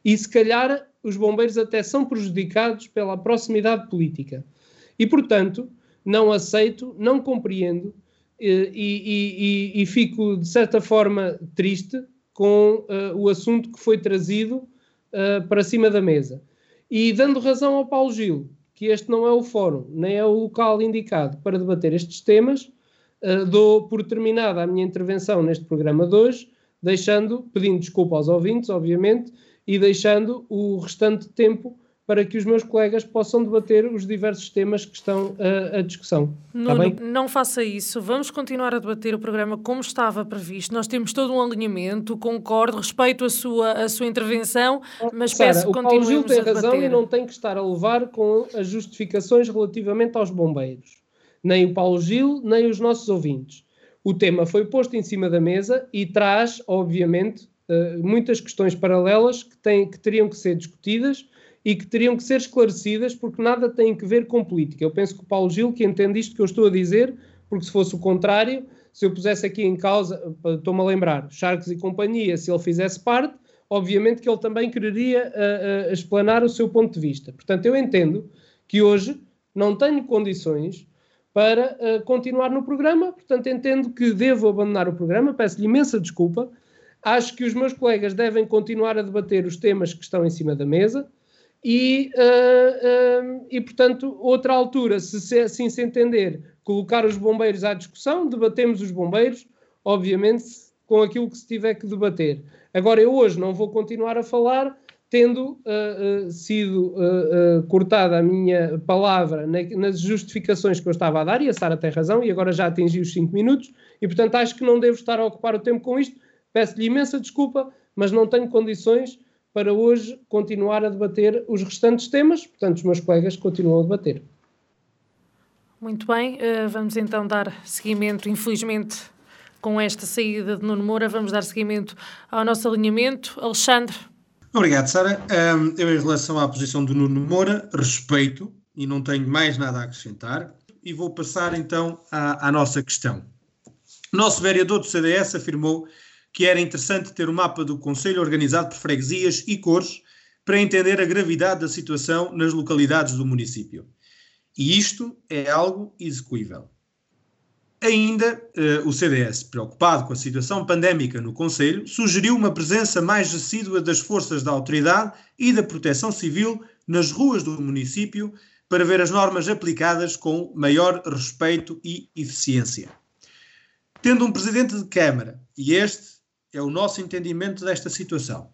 e se calhar os bombeiros até são prejudicados pela proximidade política. E, portanto, não aceito, não compreendo eh, e, e, e fico, de certa forma, triste com uh, o assunto que foi trazido uh, para cima da mesa. E dando razão ao Paulo Gil, que este não é o fórum, nem é o local indicado para debater estes temas, uh, dou por terminada a minha intervenção neste programa de hoje, deixando, pedindo desculpa aos ouvintes, obviamente, e deixando o restante tempo para que os meus colegas possam debater os diversos temas que estão à discussão. Nuno, não faça isso. Vamos continuar a debater o programa como estava previsto. Nós temos todo um alinhamento, concordo, respeito a sua, a sua intervenção, mas Sara, peço que continuemos o Paulo Gil tem razão e não tem que estar a levar com as justificações relativamente aos bombeiros. Nem o Paulo Gil, nem os nossos ouvintes. O tema foi posto em cima da mesa e traz, obviamente, eh, muitas questões paralelas que, têm, que teriam que ser discutidas e que teriam que ser esclarecidas porque nada tem que ver com política. Eu penso que o Paulo Gil que entende isto que eu estou a dizer, porque se fosse o contrário, se eu pusesse aqui em causa, estou-me a lembrar, Sharks e companhia, se ele fizesse parte, obviamente que ele também quereria uh, uh, explanar o seu ponto de vista. Portanto, eu entendo que hoje não tenho condições para uh, continuar no programa, portanto, entendo que devo abandonar o programa, peço-lhe imensa desculpa. Acho que os meus colegas devem continuar a debater os temas que estão em cima da mesa. E, uh, uh, e, portanto, outra altura, se, assim se entender, colocar os bombeiros à discussão, debatemos os bombeiros, obviamente, com aquilo que se tiver que debater. Agora, eu hoje não vou continuar a falar, tendo uh, sido cortada a minha palavra na, nas justificações que eu estava a dar, e a Sara tem razão, e agora já atingi os 5 minutos, e portanto acho que não devo estar a ocupar o tempo com isto. Peço-lhe imensa desculpa, mas não tenho condições para hoje continuar a debater os restantes temas, portanto, os meus colegas continuam a debater. Muito bem, uh, vamos então dar seguimento, infelizmente, com esta saída de Nuno Moura, vamos dar seguimento ao nosso alinhamento. Alexandre. Obrigado, Sara. Eu, em relação à posição do Nuno Moura, respeito e não tenho mais nada a acrescentar. E vou passar então à, à nossa questão. O nosso vereador do CDS afirmou que era interessante ter o um mapa do Conselho organizado por freguesias e cores para entender a gravidade da situação nas localidades do município. E isto é algo execuível. Ainda, eh, o CDS, preocupado com a situação pandémica no Conselho, sugeriu uma presença mais assídua das forças da autoridade e da proteção civil nas ruas do município para ver as normas aplicadas com maior respeito e eficiência. Tendo um presidente de Câmara, e este é o nosso entendimento desta situação.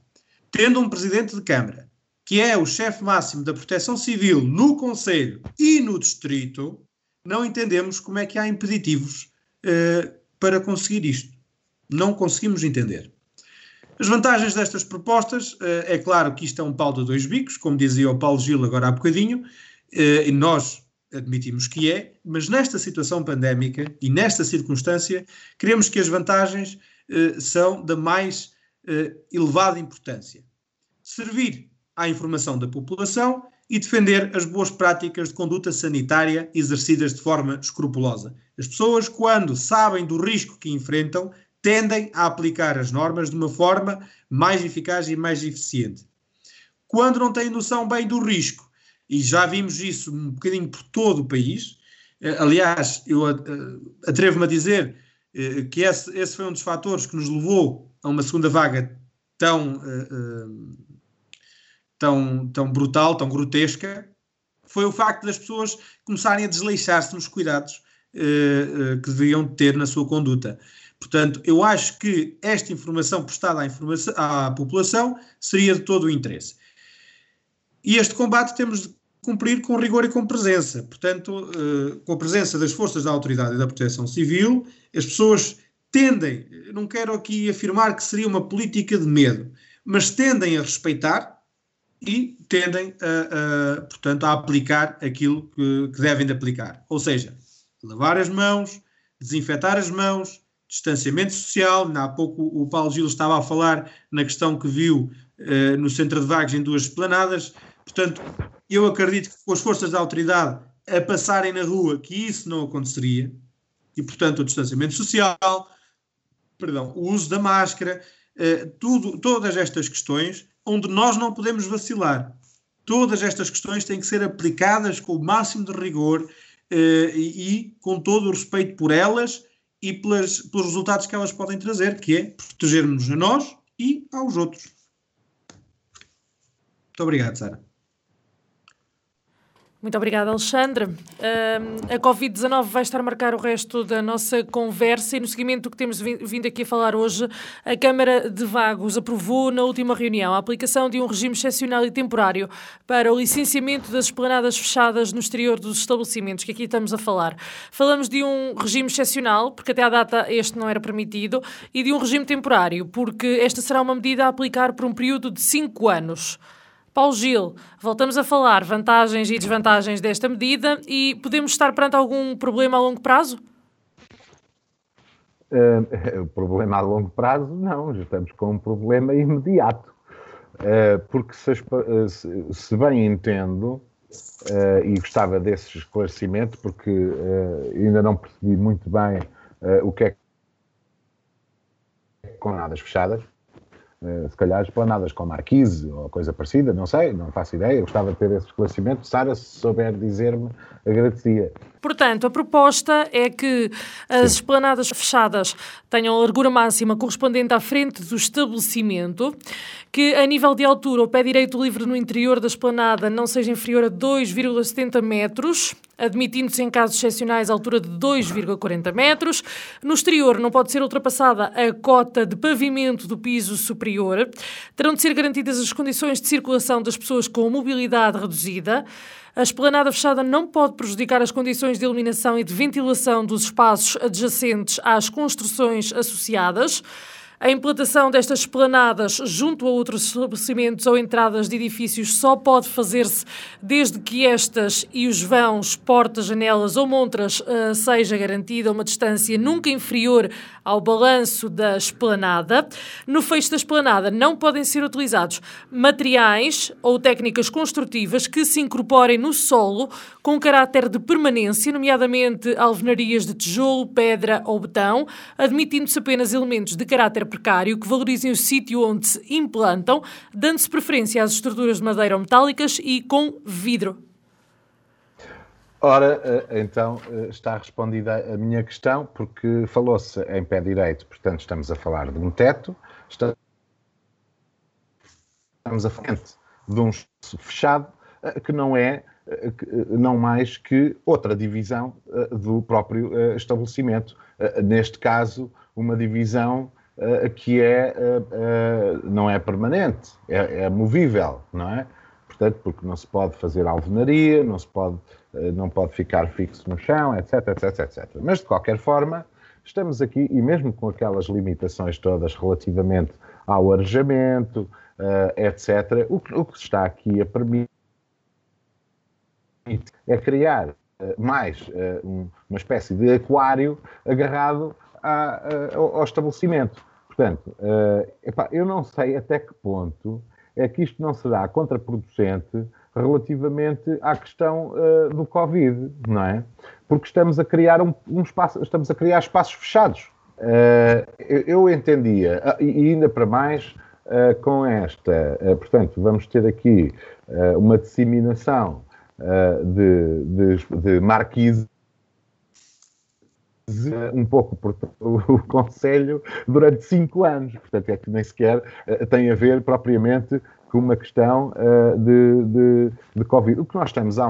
Tendo um presidente de Câmara, que é o chefe máximo da proteção civil no Conselho e no Distrito, não entendemos como é que há impeditivos uh, para conseguir isto. Não conseguimos entender. As vantagens destas propostas, uh, é claro que isto é um pau de dois bicos, como dizia o Paulo Gil agora há bocadinho, uh, e nós admitimos que é, mas nesta situação pandémica e nesta circunstância, queremos que as vantagens eh, são da mais eh, elevada importância. Servir à informação da população e defender as boas práticas de conduta sanitária exercidas de forma escrupulosa. As pessoas, quando sabem do risco que enfrentam, tendem a aplicar as normas de uma forma mais eficaz e mais eficiente. Quando não têm noção bem do risco, e já vimos isso um bocadinho por todo o país, eh, aliás, eu atrevo-me a dizer eh, que esse, esse, foi um dos fatores que nos levou a uma segunda vaga tão, uh, uh, tão, tão brutal, tão grotesca, foi o facto das pessoas começarem a desleixar-se nos cuidados que deviam ter na sua conduta. Portanto, eu acho que esta informação prestada à, informação, à população seria de todo o interesse. E este combate temos de cumprir com rigor e com presença. Portanto, uh, com a presença das forças da autoridade e da proteção civil, as pessoas tendem, não quero aqui afirmar que seria uma política de medo, mas tendem a respeitar e tendem, a, a portanto, a aplicar aquilo que, que, devem de aplicar. Ou seja, lavar as mãos, desinfetar as mãos, distanciamento social. Há pouco o Paulo Gil estava a falar na questão que viu uh, no centro de vagos em duas esplanadas. Portanto, eu acredito que com as forças da autoridade a passarem na rua que isso não aconteceria. E, portanto, o distanciamento social, perdão, o uso da máscara, uh, tudo, todas estas questões onde nós não podemos vacilar. Todas estas questões têm que ser aplicadas com o máximo de rigor eh, e, com todo o respeito por elas e pelas, pelos resultados que elas podem trazer, que é protegermos a nós e aos outros. Muito obrigado, Sara. Muito obrigada, Alexandre. Uh, a Covid-19 vai estar a marcar o resto da nossa conversa e no seguimento do que temos vindo aqui a falar hoje, a Câmara de Vagos aprovou na última reunião a aplicação de um regime excepcional e temporário para o licenciamento das esplanadas fechadas no exterior dos estabelecimentos, que aqui estamos a falar. Falamos de um regime excepcional, porque até à data este não era permitido, e de um regime temporário, porque esta será uma medida a aplicar por um período de cinco anos. Paulo Gil, voltamos a falar vantagens e desvantagens desta medida e podemos estar perante algum problema a longo prazo? <laughs> Uh, problema a longo prazo, não, estamos com um problema imediato. Uh, porque se, uh, se, se, bem entendo, e gostava desse esclarecimento, porque ainda não percebi muito bem o que é com nadas fechadas, eh, se calhar esplanadas com marquise ou coisa parecida, não sei, não faço ideia, eu gostava de ter esse esclarecimento. Sara, se souber dizer-me, agradecia. Portanto, a proposta é que as Sim. esplanadas fechadas tenham a largura máxima correspondente à frente do estabelecimento, que a nível de altura o pé direito livre no interior da esplanada não seja inferior a 2,70 metros, admitindo-se em casos excepcionais a altura de 2,40 metros. No exterior não pode ser ultrapassada a cota de pavimento do piso superior. Terão de ser garantidas as condições de circulação das pessoas com mobilidade reduzida. A esplanada fechada não pode prejudicar as condições de iluminação e de ventilação dos espaços adjacentes às construções associadas. A implantação destas esplanadas junto a outros estabelecimentos ou entradas de edifícios só pode fazer-se desde que estas e os vãos, portas, janelas ou montras uh, seja garantida uma distância nunca inferior ao balanço da esplanada. No fecho da esplanada não podem ser utilizados materiais ou técnicas construtivas que se incorporem no solo com caráter de permanência, nomeadamente alvenarias de tijolo, pedra ou betão, admitindo-se apenas elementos de caráter precário que valorizem o sítio onde se implantam, dando-se preferência às estruturas de madeira ou metálicas e com vidro. Ora, eh, então eh, está respondida a minha questão, porque falou-se em pé direito, portanto estamos a falar de um teto, estamos a frente de um fechado, eh, que não é não mais que outra divisão do próprio estabelecimento. Neste caso, uma divisão uh, que é, uh, não é permanente, é, é, movível, não é? Portanto, porque não se pode fazer alvenaria, não se pode, não pode ficar fixo no chão, etc, etc, etc. Mas, de qualquer forma, estamos aqui, e mesmo com aquelas limitações todas relativamente ao arejamento, etc., o que, o que está aqui a permitir é criar mais uma espécie de aquário agarrado ao estabelecimento. Portanto, uh, epá, eu não sei até que ponto é que isto não será contraproducente relativamente à questão uh, do Covid, não é? Porque estamos a criar um, um espaço, estamos a criar espaços fechados. Uh, eu, entendia, e ainda para mais com esta, portanto, vamos ter aqui uma disseminação de, de, de marquises um pouco por <laughs> o Conselho durante cinco anos. Portanto, é que nem sequer uh, tem a ver propriamente que uma questão uh, de, de, de, Covid. O que nós estamos a,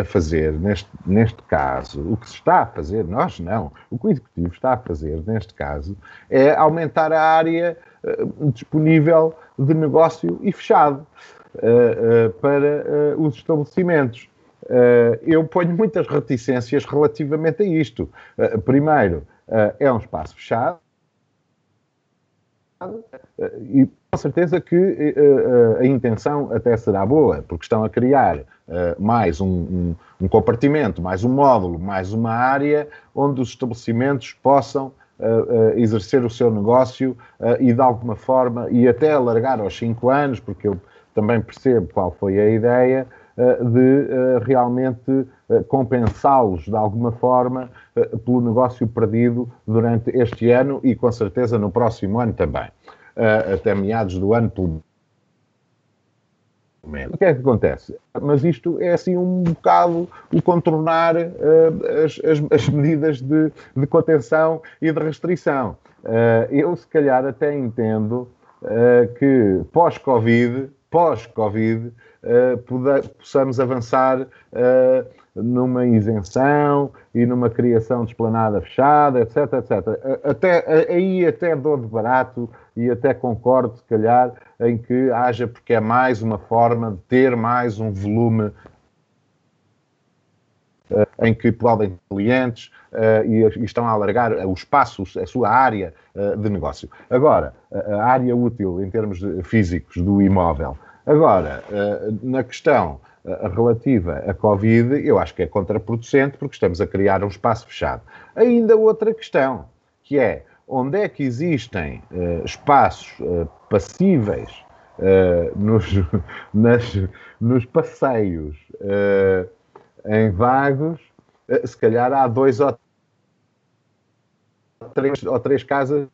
a, fazer neste, neste caso, o que se está a fazer, nós não, o que o Executivo está a fazer neste caso é aumentar a área disponível de negócio e fechado para os estabelecimentos. Eu ponho muitas reticências relativamente a isto. primeiro, é um espaço fechado e com certeza que uh, a intenção até será boa, porque estão a criar uh, mais um, um, um, compartimento, mais um módulo, mais uma área onde os estabelecimentos possam uh, exercer o seu negócio e de alguma forma, e até alargar aos 5 anos, porque eu também percebo qual foi a ideia, de realmente compensá-los de alguma forma pelo negócio perdido durante este ano e com certeza no próximo ano também até meados do ano, pelo o que é que acontece? Mas isto é assim um bocado o contornar uh, as, as, as, medidas de, de, contenção e de restrição. Uh, eu, se calhar, até entendo uh, que pós-Covid, pós-Covid, possamos avançar numa isenção e numa criação de esplanada fechada, etc, etc. Até, aí até dou de barato e até concordo, se calhar, em que haja, porque é mais uma forma de ter mais um volume uh, em que podem clientes uh, e, e, estão a alargar o espaço, a sua área de negócio. Agora, a área útil em termos físicos do imóvel. Agora, na questão relativa à Covid, eu acho que é contraproducente porque estamos a criar um espaço fechado. Ainda outra questão, que é onde é que existem uh, espaços uh, passíveis uh, nos, <laughs> nas, nos passeios em vagos, se calhar há dois ou três, ou três casas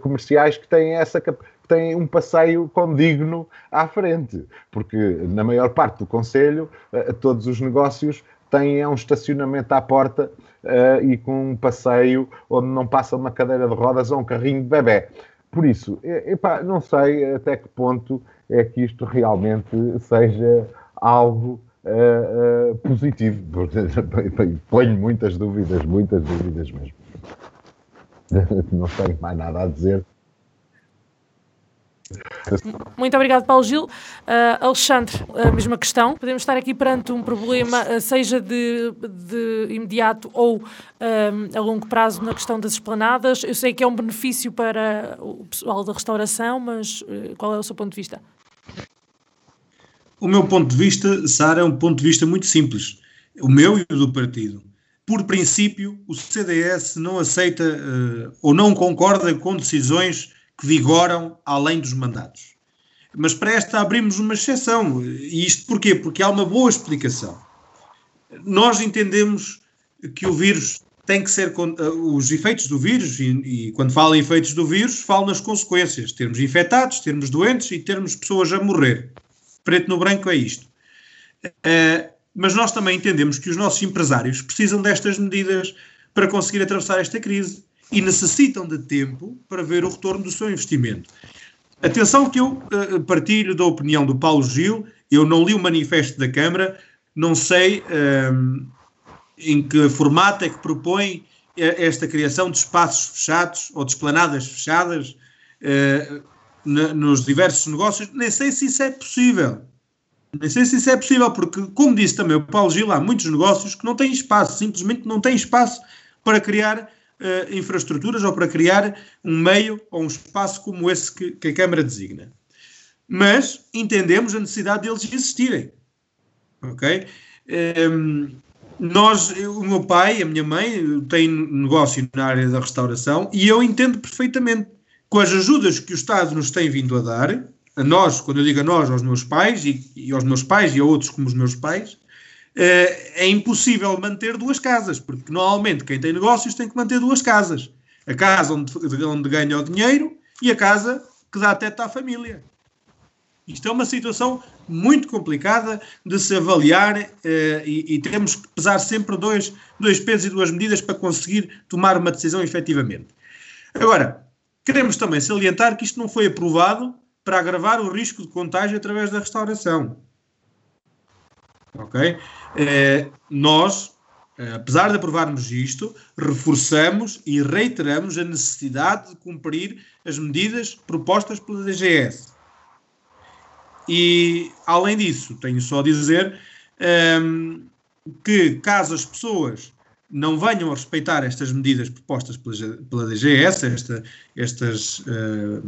comerciais que têm essa capacidade têm um passeio condigno à frente, porque na maior parte do Conselho eh, todos os negócios têm um estacionamento à porta e com um passeio onde não passa uma cadeira de rodas ou um carrinho de bebê. Por isso, epá, não sei até que ponto é que isto realmente seja algo uh, uh, positivo. <laughs> Ponho muitas dúvidas, muitas dúvidas mesmo. <laughs> Não tenho mais nada a dizer. Muito obrigado, Paulo Gil. Uh, Alexandre, a mesma questão. Podemos estar aqui perante um problema, uh, seja de, de, imediato ou uh, a longo prazo, na questão das esplanadas. Eu sei que é um benefício para o pessoal da restauração, mas qual é o seu ponto de vista? O meu ponto de vista, Sara, é um ponto de vista muito simples. O meu e o do partido. Por princípio, o CDS não aceita ou não concorda com decisões que vigoram além dos mandatos. Mas para esta abrimos uma exceção. E isto porquê? Porque há uma boa explicação. Nós entendemos que o vírus tem que ser. Eh, os efeitos do vírus, e, e quando falo em efeitos do vírus, falo nas consequências. Termos infectados, termos doentes e termos pessoas a morrer. Preto no branco é isto. Uh, mas nós também entendemos que os nossos empresários precisam destas medidas para conseguir atravessar esta crise e necessitam de tempo para ver o retorno do seu investimento. Atenção que eu uh, partilho da opinião do Paulo Gil, eu não li o manifesto da Câmara, não sei uh, em que formato é que propõe eh, esta criação de espaços fechados ou de esplanadas fechadas uh, nos diversos negócios, nem sei se isso é possível. Nem sei se isso é possível, porque, como disse também o Paulo Gil, há muitos negócios que não têm espaço, simplesmente não têm espaço para criar uh, infraestruturas ou para criar um meio ou um espaço como esse que, que a Câmara designa. Mas entendemos a necessidade deles existirem. Ok? Um, ehm, nós, o meu pai, a minha mãe, têm negócio na área da restauração e eu entendo perfeitamente com as ajudas que o Estado nos tem vindo a dar, a nós, quando eu digo a nós, aos meus pais e, e aos meus pais e a outros como os meus pais, é impossível manter duas casas, porque normalmente quem tem negócios tem que manter duas casas. A casa onde, onde ganha o dinheiro e a casa que dá teto à família. Isto é uma situação muito complicada de se avaliar eh, e, e, temos que pesar sempre dois, dois pesos e duas medidas para conseguir tomar uma decisão efetivamente. Agora, queremos também salientar que isto não foi aprovado para agravar o risco de contágio através da restauração. Ok? Eh, nós, eh, apesar de aprovarmos isto, reforçamos e reiteramos a necessidade de cumprir as medidas propostas pela DGS. E, além disso, tenho só a dizer ehm, que, caso as pessoas não venham a respeitar estas medidas propostas pela, pela DGS, esta, estas uh,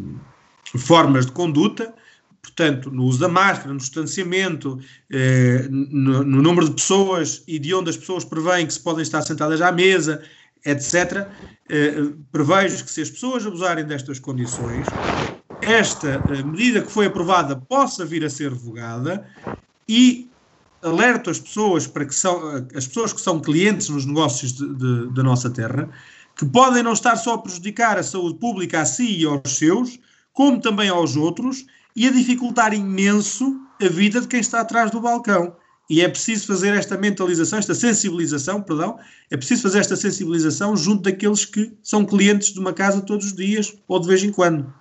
formas de conduta, portanto, no uso da máscara, no distanciamento, uh, no, no, número de pessoas e de onde as pessoas prevêem que se podem estar sentadas à mesa, etc., uh, prevejo que se as pessoas abusarem destas condições, esta medida que foi aprovada possa vir a ser revogada e alerto as pessoas para que são as pessoas que são clientes nos negócios da nossa terra, que podem não estar só a prejudicar a saúde pública a si e aos seus, como também aos outros, e a dificultar imenso a vida de quem está atrás do balcão. E é preciso fazer esta mentalização, esta sensibilização, perdão, é preciso fazer esta sensibilização junto daqueles que são clientes de uma casa todos os dias ou de vez em quando.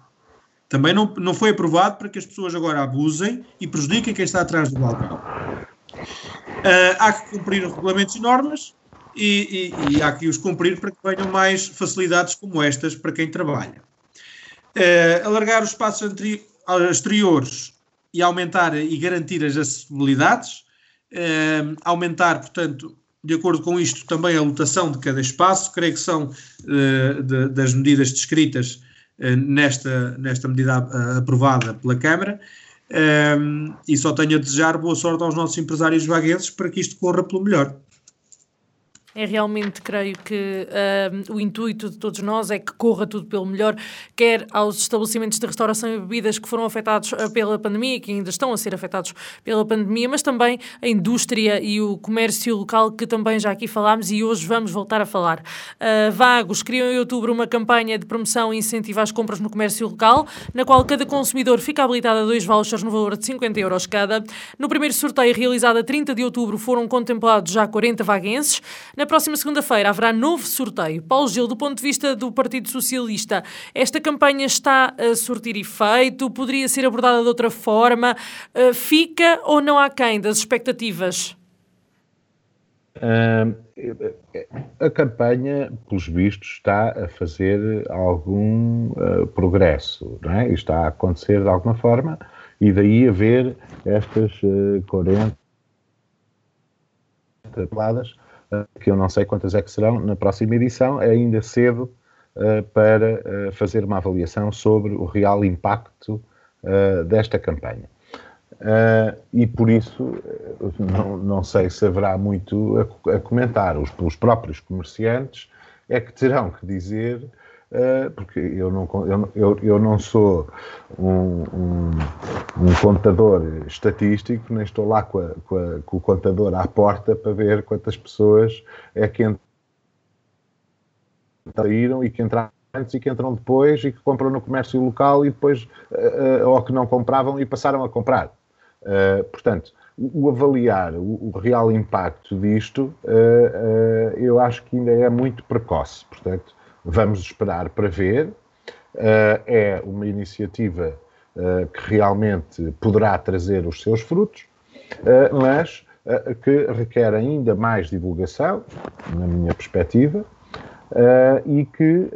Também não, não foi aprovado para que as pessoas agora abusem e prejudiquem quem está atrás do balcão. Uh, há que cumprir os regulamentos e normas e, e, e, há que os cumprir para que venham mais facilidades como estas para quem trabalha. Uh, alargar os espaços exteriores e aumentar e garantir as acessibilidades, uh, aumentar, portanto, de acordo com isto, também a lotação de cada espaço, creio que são de, das medidas descritas nesta, nesta medida aprovada pela Câmara, um, e só tenho a desejar boa sorte aos nossos empresários vaguenses para que isto corra pelo melhor. É realmente, creio que uh, o intuito de todos nós é que corra tudo pelo melhor, quer aos estabelecimentos de restauração e bebidas que foram afetados uh, pela pandemia, que ainda estão a ser afetados pela pandemia, mas também a indústria e o comércio local, que também já aqui falámos e hoje vamos voltar a falar. Uh, Vagos criou em outubro uma campanha de promoção e incentivo às compras no comércio local, na qual cada consumidor fica habilitado a dois vouchers no valor de 50 euros cada. No primeiro sorteio realizado a 30 de outubro foram contemplados já 40 vaguenses. Na na próxima segunda-feira haverá novo sorteio. Paulo Gil, do ponto de vista do Partido Socialista, esta campanha está a surtir efeito? Poderia ser abordada de outra forma? Uh, fica ou não há quem das expectativas? Uh, a campanha, pelos vistos, está a fazer algum uh, progresso, não é? está a acontecer de alguma forma, e daí haver estas uh, 40 tabeladas que eu não sei quantas é que serão na próxima edição, é ainda cedo uh, para uh, fazer uma avaliação sobre o real impacto uh, desta campanha. e por isso, não, não, sei se haverá muito a, a comentar. Os, os próprios comerciantes é que terão que dizer Uh, porque eu não, eu, eu não sou um, um, um, contador estatístico, nem estou lá com, a, com, a, com, o contador à porta para ver quantas pessoas é que saíram e que entraram antes e que entram depois e que compram no comércio local e depois, uh, uh, ou que não compravam e passaram a comprar. portanto, o avaliar o, o, real impacto disto, eu acho que ainda é muito precoce. Portanto, Vamos esperar para ver. Uh, é uma iniciativa uh, que realmente poderá trazer os seus frutos, uh, mas que requer ainda mais divulgação, na minha perspectiva, e que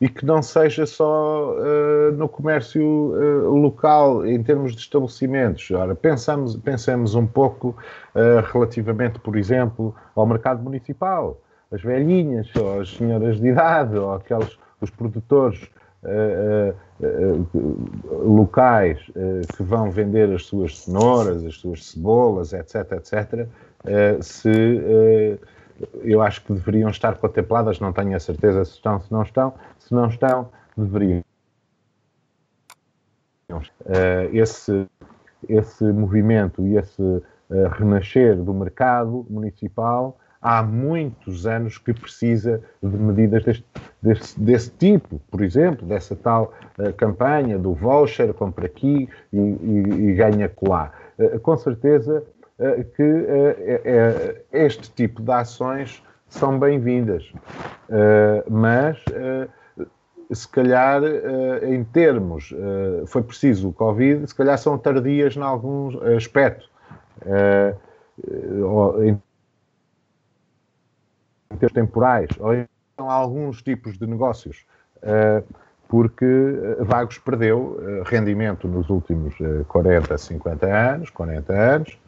e que não seja só uh, no comércio uh, local, em termos de estabelecimentos. Ora, pensamos, pensemos um pouco uh, relativamente, por exemplo, ao mercado municipal as velhinhas, ou as senhoras de idade, ou aqueles, os produtores uh, uh, uh, locais que vão vender as suas cenouras, as suas cebolas, etc, etc, se eu acho que deveriam estar contempladas, não tenho a certeza se estão, se não estão, se não estão, deveriam. esse, esse movimento e esse renascer do mercado municipal há muitos anos que precisa de medidas deste, desse, desse tipo, por exemplo, dessa tal uh, campanha do voucher, compra aqui e, e, e ganha colar. Uh, com certeza uh, que este tipo de ações são bem-vindas, mas se calhar, em termos, foi preciso o Covid, se calhar são tardias em alguns aspectos. Em termos temporais, ou em alguns tipos de negócios porque eh, Vagos perdeu eh, rendimento nos últimos 40, eh, 50 anos, 40 anos,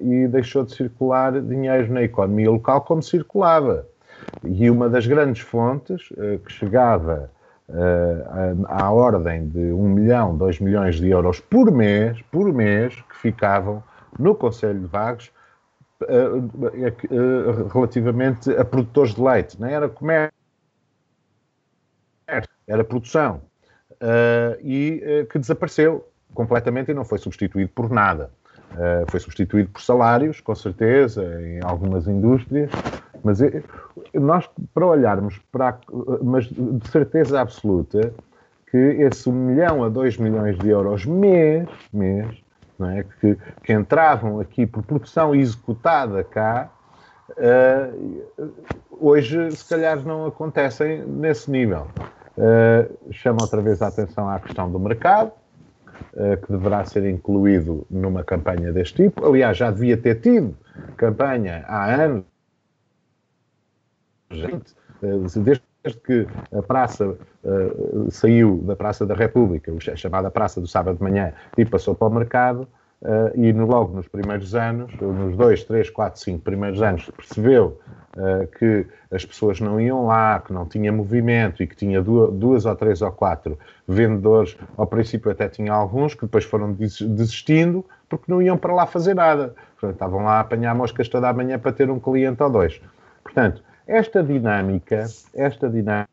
e deixou de circular dinheiro na economia local como circulava. E uma das grandes fontes que chegava à ordem de 1 milhão, 2 milhões de euros por mês, por mês, que ficavam no Conselho de Vagos relativamente a produtores de leite. Não era comércio era produção, uh, e que desapareceu completamente e não foi substituído por nada. Foi substituído por salários, com certeza, em algumas indústrias, mas nós, para olharmos para. Mas de certeza absoluta que esse 1 milhão a 2 milhões de euros mês, mês é, que, que entravam aqui por produção executada cá, uh, hoje se calhar não acontecem nesse nível. Uh, chama outra vez a atenção à questão do mercado, uh, que deverá ser incluído numa campanha deste tipo. Aliás, já devia ter tido campanha há anos. Gente, uh, desde que a praça saiu da Praça da República, a chamada Praça do Sábado de Manhã, e passou para o mercado, Uh, e no, logo nos primeiros anos, nos dois, três, quatro, cinco primeiros anos, percebeu uh, que as pessoas não iam lá, que não tinha movimento e que tinha duas, duas, ou três ou quatro vendedores. Ao princípio até tinha alguns que depois foram desistindo porque não iam para lá fazer nada. Portanto, estavam lá a apanhar moscas toda a manhã para ter um cliente ou dois. Portanto, esta dinâmica, esta dinâmica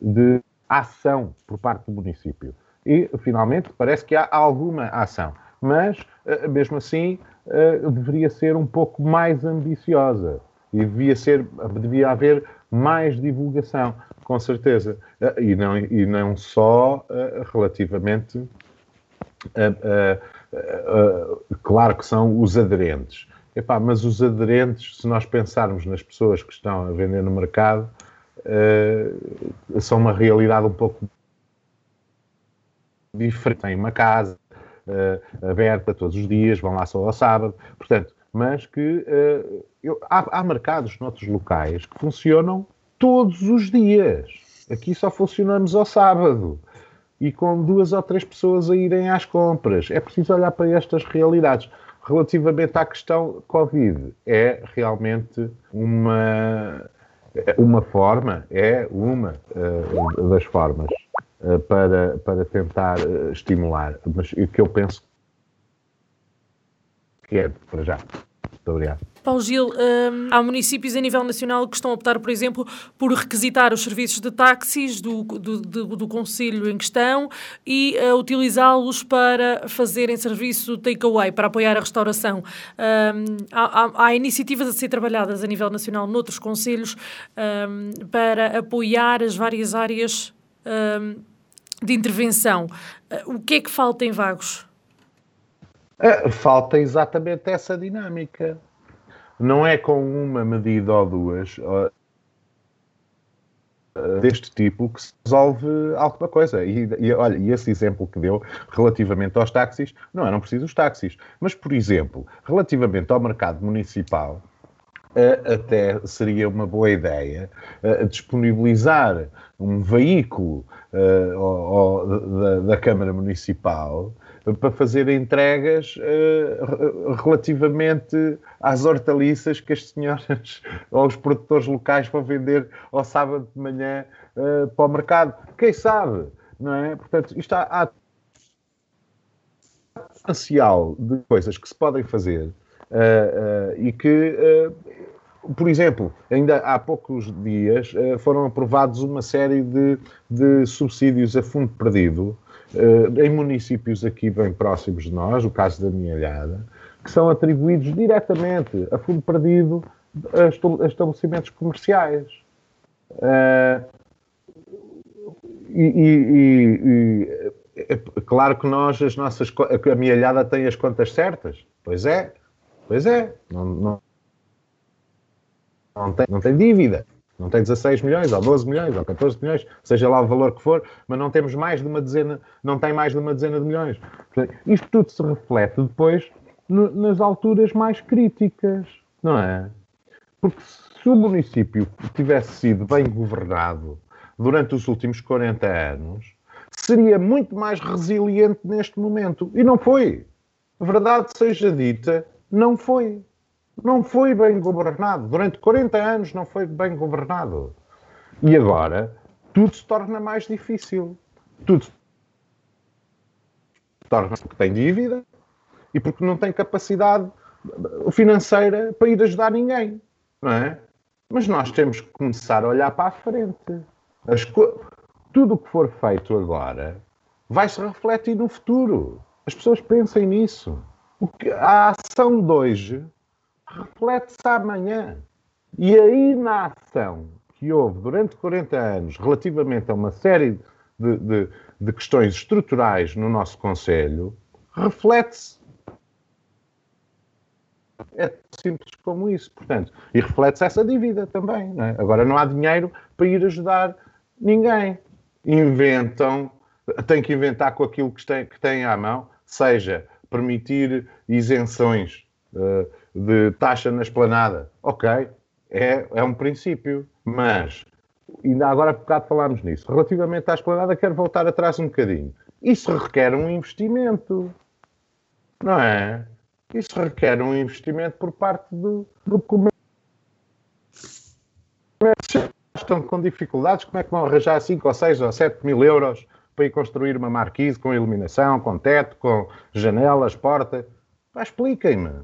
de ação por parte do município e, finalmente, parece que há alguma ação. Mas, eh, mesmo assim, eh, deveria ser um pouco mais ambiciosa e devia, ser, devia haver mais divulgação, com certeza. Eh, e não, e não só relativamente. claro que são os aderentes. Epá, mas os aderentes, se nós pensarmos nas pessoas que estão a vender no mercado, são uma realidade um pouco diferente. Têm uma casa uh, aberta todos os dias, vão lá só ao sábado. Portanto, mas que uh, eu, há, há mercados noutros locais que funcionam todos os dias. Aqui só funcionamos ao sábado e com duas ou três pessoas a irem às compras. É preciso olhar para estas realidades. Relativamente à questão Covid, é realmente uma, uma forma, é uma uh, das formas eh, para, para tentar eh, estimular. Mas o que eu penso que é, para já. Muito obrigado. Paulo Gil, hum, há municípios a nível nacional que estão a optar, por exemplo, por requisitar os serviços de táxis do, do, do, do Conselho em questão e uh, utilizá-los para fazerem serviço takeaway, para apoiar a restauração. Um, há, há, iniciativas a ser trabalhadas a nível nacional noutros conselhos um, para apoiar as várias áreas de intervenção. Uh, o que é que falta em Vagos? Uh, falta exatamente essa dinâmica. Não é com uma medida ou duas deste tipo que se resolve alguma coisa. E, e, olha, e esse exemplo que deu relativamente aos táxis, não eram precisos táxis. Mas, por exemplo, relativamente ao mercado municipal, até seria uma boa ideia disponibilizar um veículo da, da, Câmara Municipal para fazer entregas relativamente às hortaliças que as senhoras <laughs> ou os produtores locais vão vender ao sábado de manhã para o mercado. Quem sabe, não é? Portanto, isto há, há potencial de coisas que se podem fazer Uh, uh, e que, uh, por exemplo, ainda há poucos dias foram aprovados uma série de, de subsídios a fundo perdido em municípios aqui bem próximos de nós, o caso da minha alhada, que são atribuídos diretamente a fundo perdido a estabelecimentos comerciais. E, e, e, é claro que nós, as nossas, a minha alhada tem as contas certas, pois é, Pois é, não, não, não, tem, não tem dívida. Não tem 16 milhões, ou 12 milhões, ou 14 milhões, seja lá o valor que for, mas não temos mais de uma dezena, não tem mais de uma dezena de milhões. Portanto, isto tudo se reflete depois no, nas alturas mais críticas, não é? Porque se o município tivesse sido bem governado durante os últimos 40 anos, seria muito mais resiliente neste momento. E não foi. Verdade seja dita, não foi não foi bem governado. Durante 40 anos não foi bem governado. E agora tudo se torna mais difícil. Tudo se torna porque tem dívida e porque não tem capacidade financeira para ir ajudar ninguém. Não é? Mas nós temos que começar a olhar para a frente. Tudo o que for feito agora vai se refletir no futuro. As pessoas pensem nisso. A ação de hoje reflete-se amanhã. E a inação que houve durante 40 anos relativamente a uma série de, de, de questões estruturais no nosso Conselho reflete-se. É simples como isso, portanto. E reflete-se essa dívida também. Não é? Agora não há dinheiro para ir ajudar ninguém. Inventam, têm que inventar com aquilo que têm, que têm à mão, seja permitir isenções. Uh, de taxa na esplanada. Ok, é, é um princípio, mas ainda agora há bocado falámos nisso. Relativamente à esplanada, quero voltar atrás um bocadinho. Isso requer um investimento, não é? Isso requer um investimento por parte do, do comércio. Estão com dificuldades, como é que vão arranjar 5 ou 6 ou 7 mil euros para ir construir uma marquise com iluminação, com teto, com janelas, porta? Expliquem-me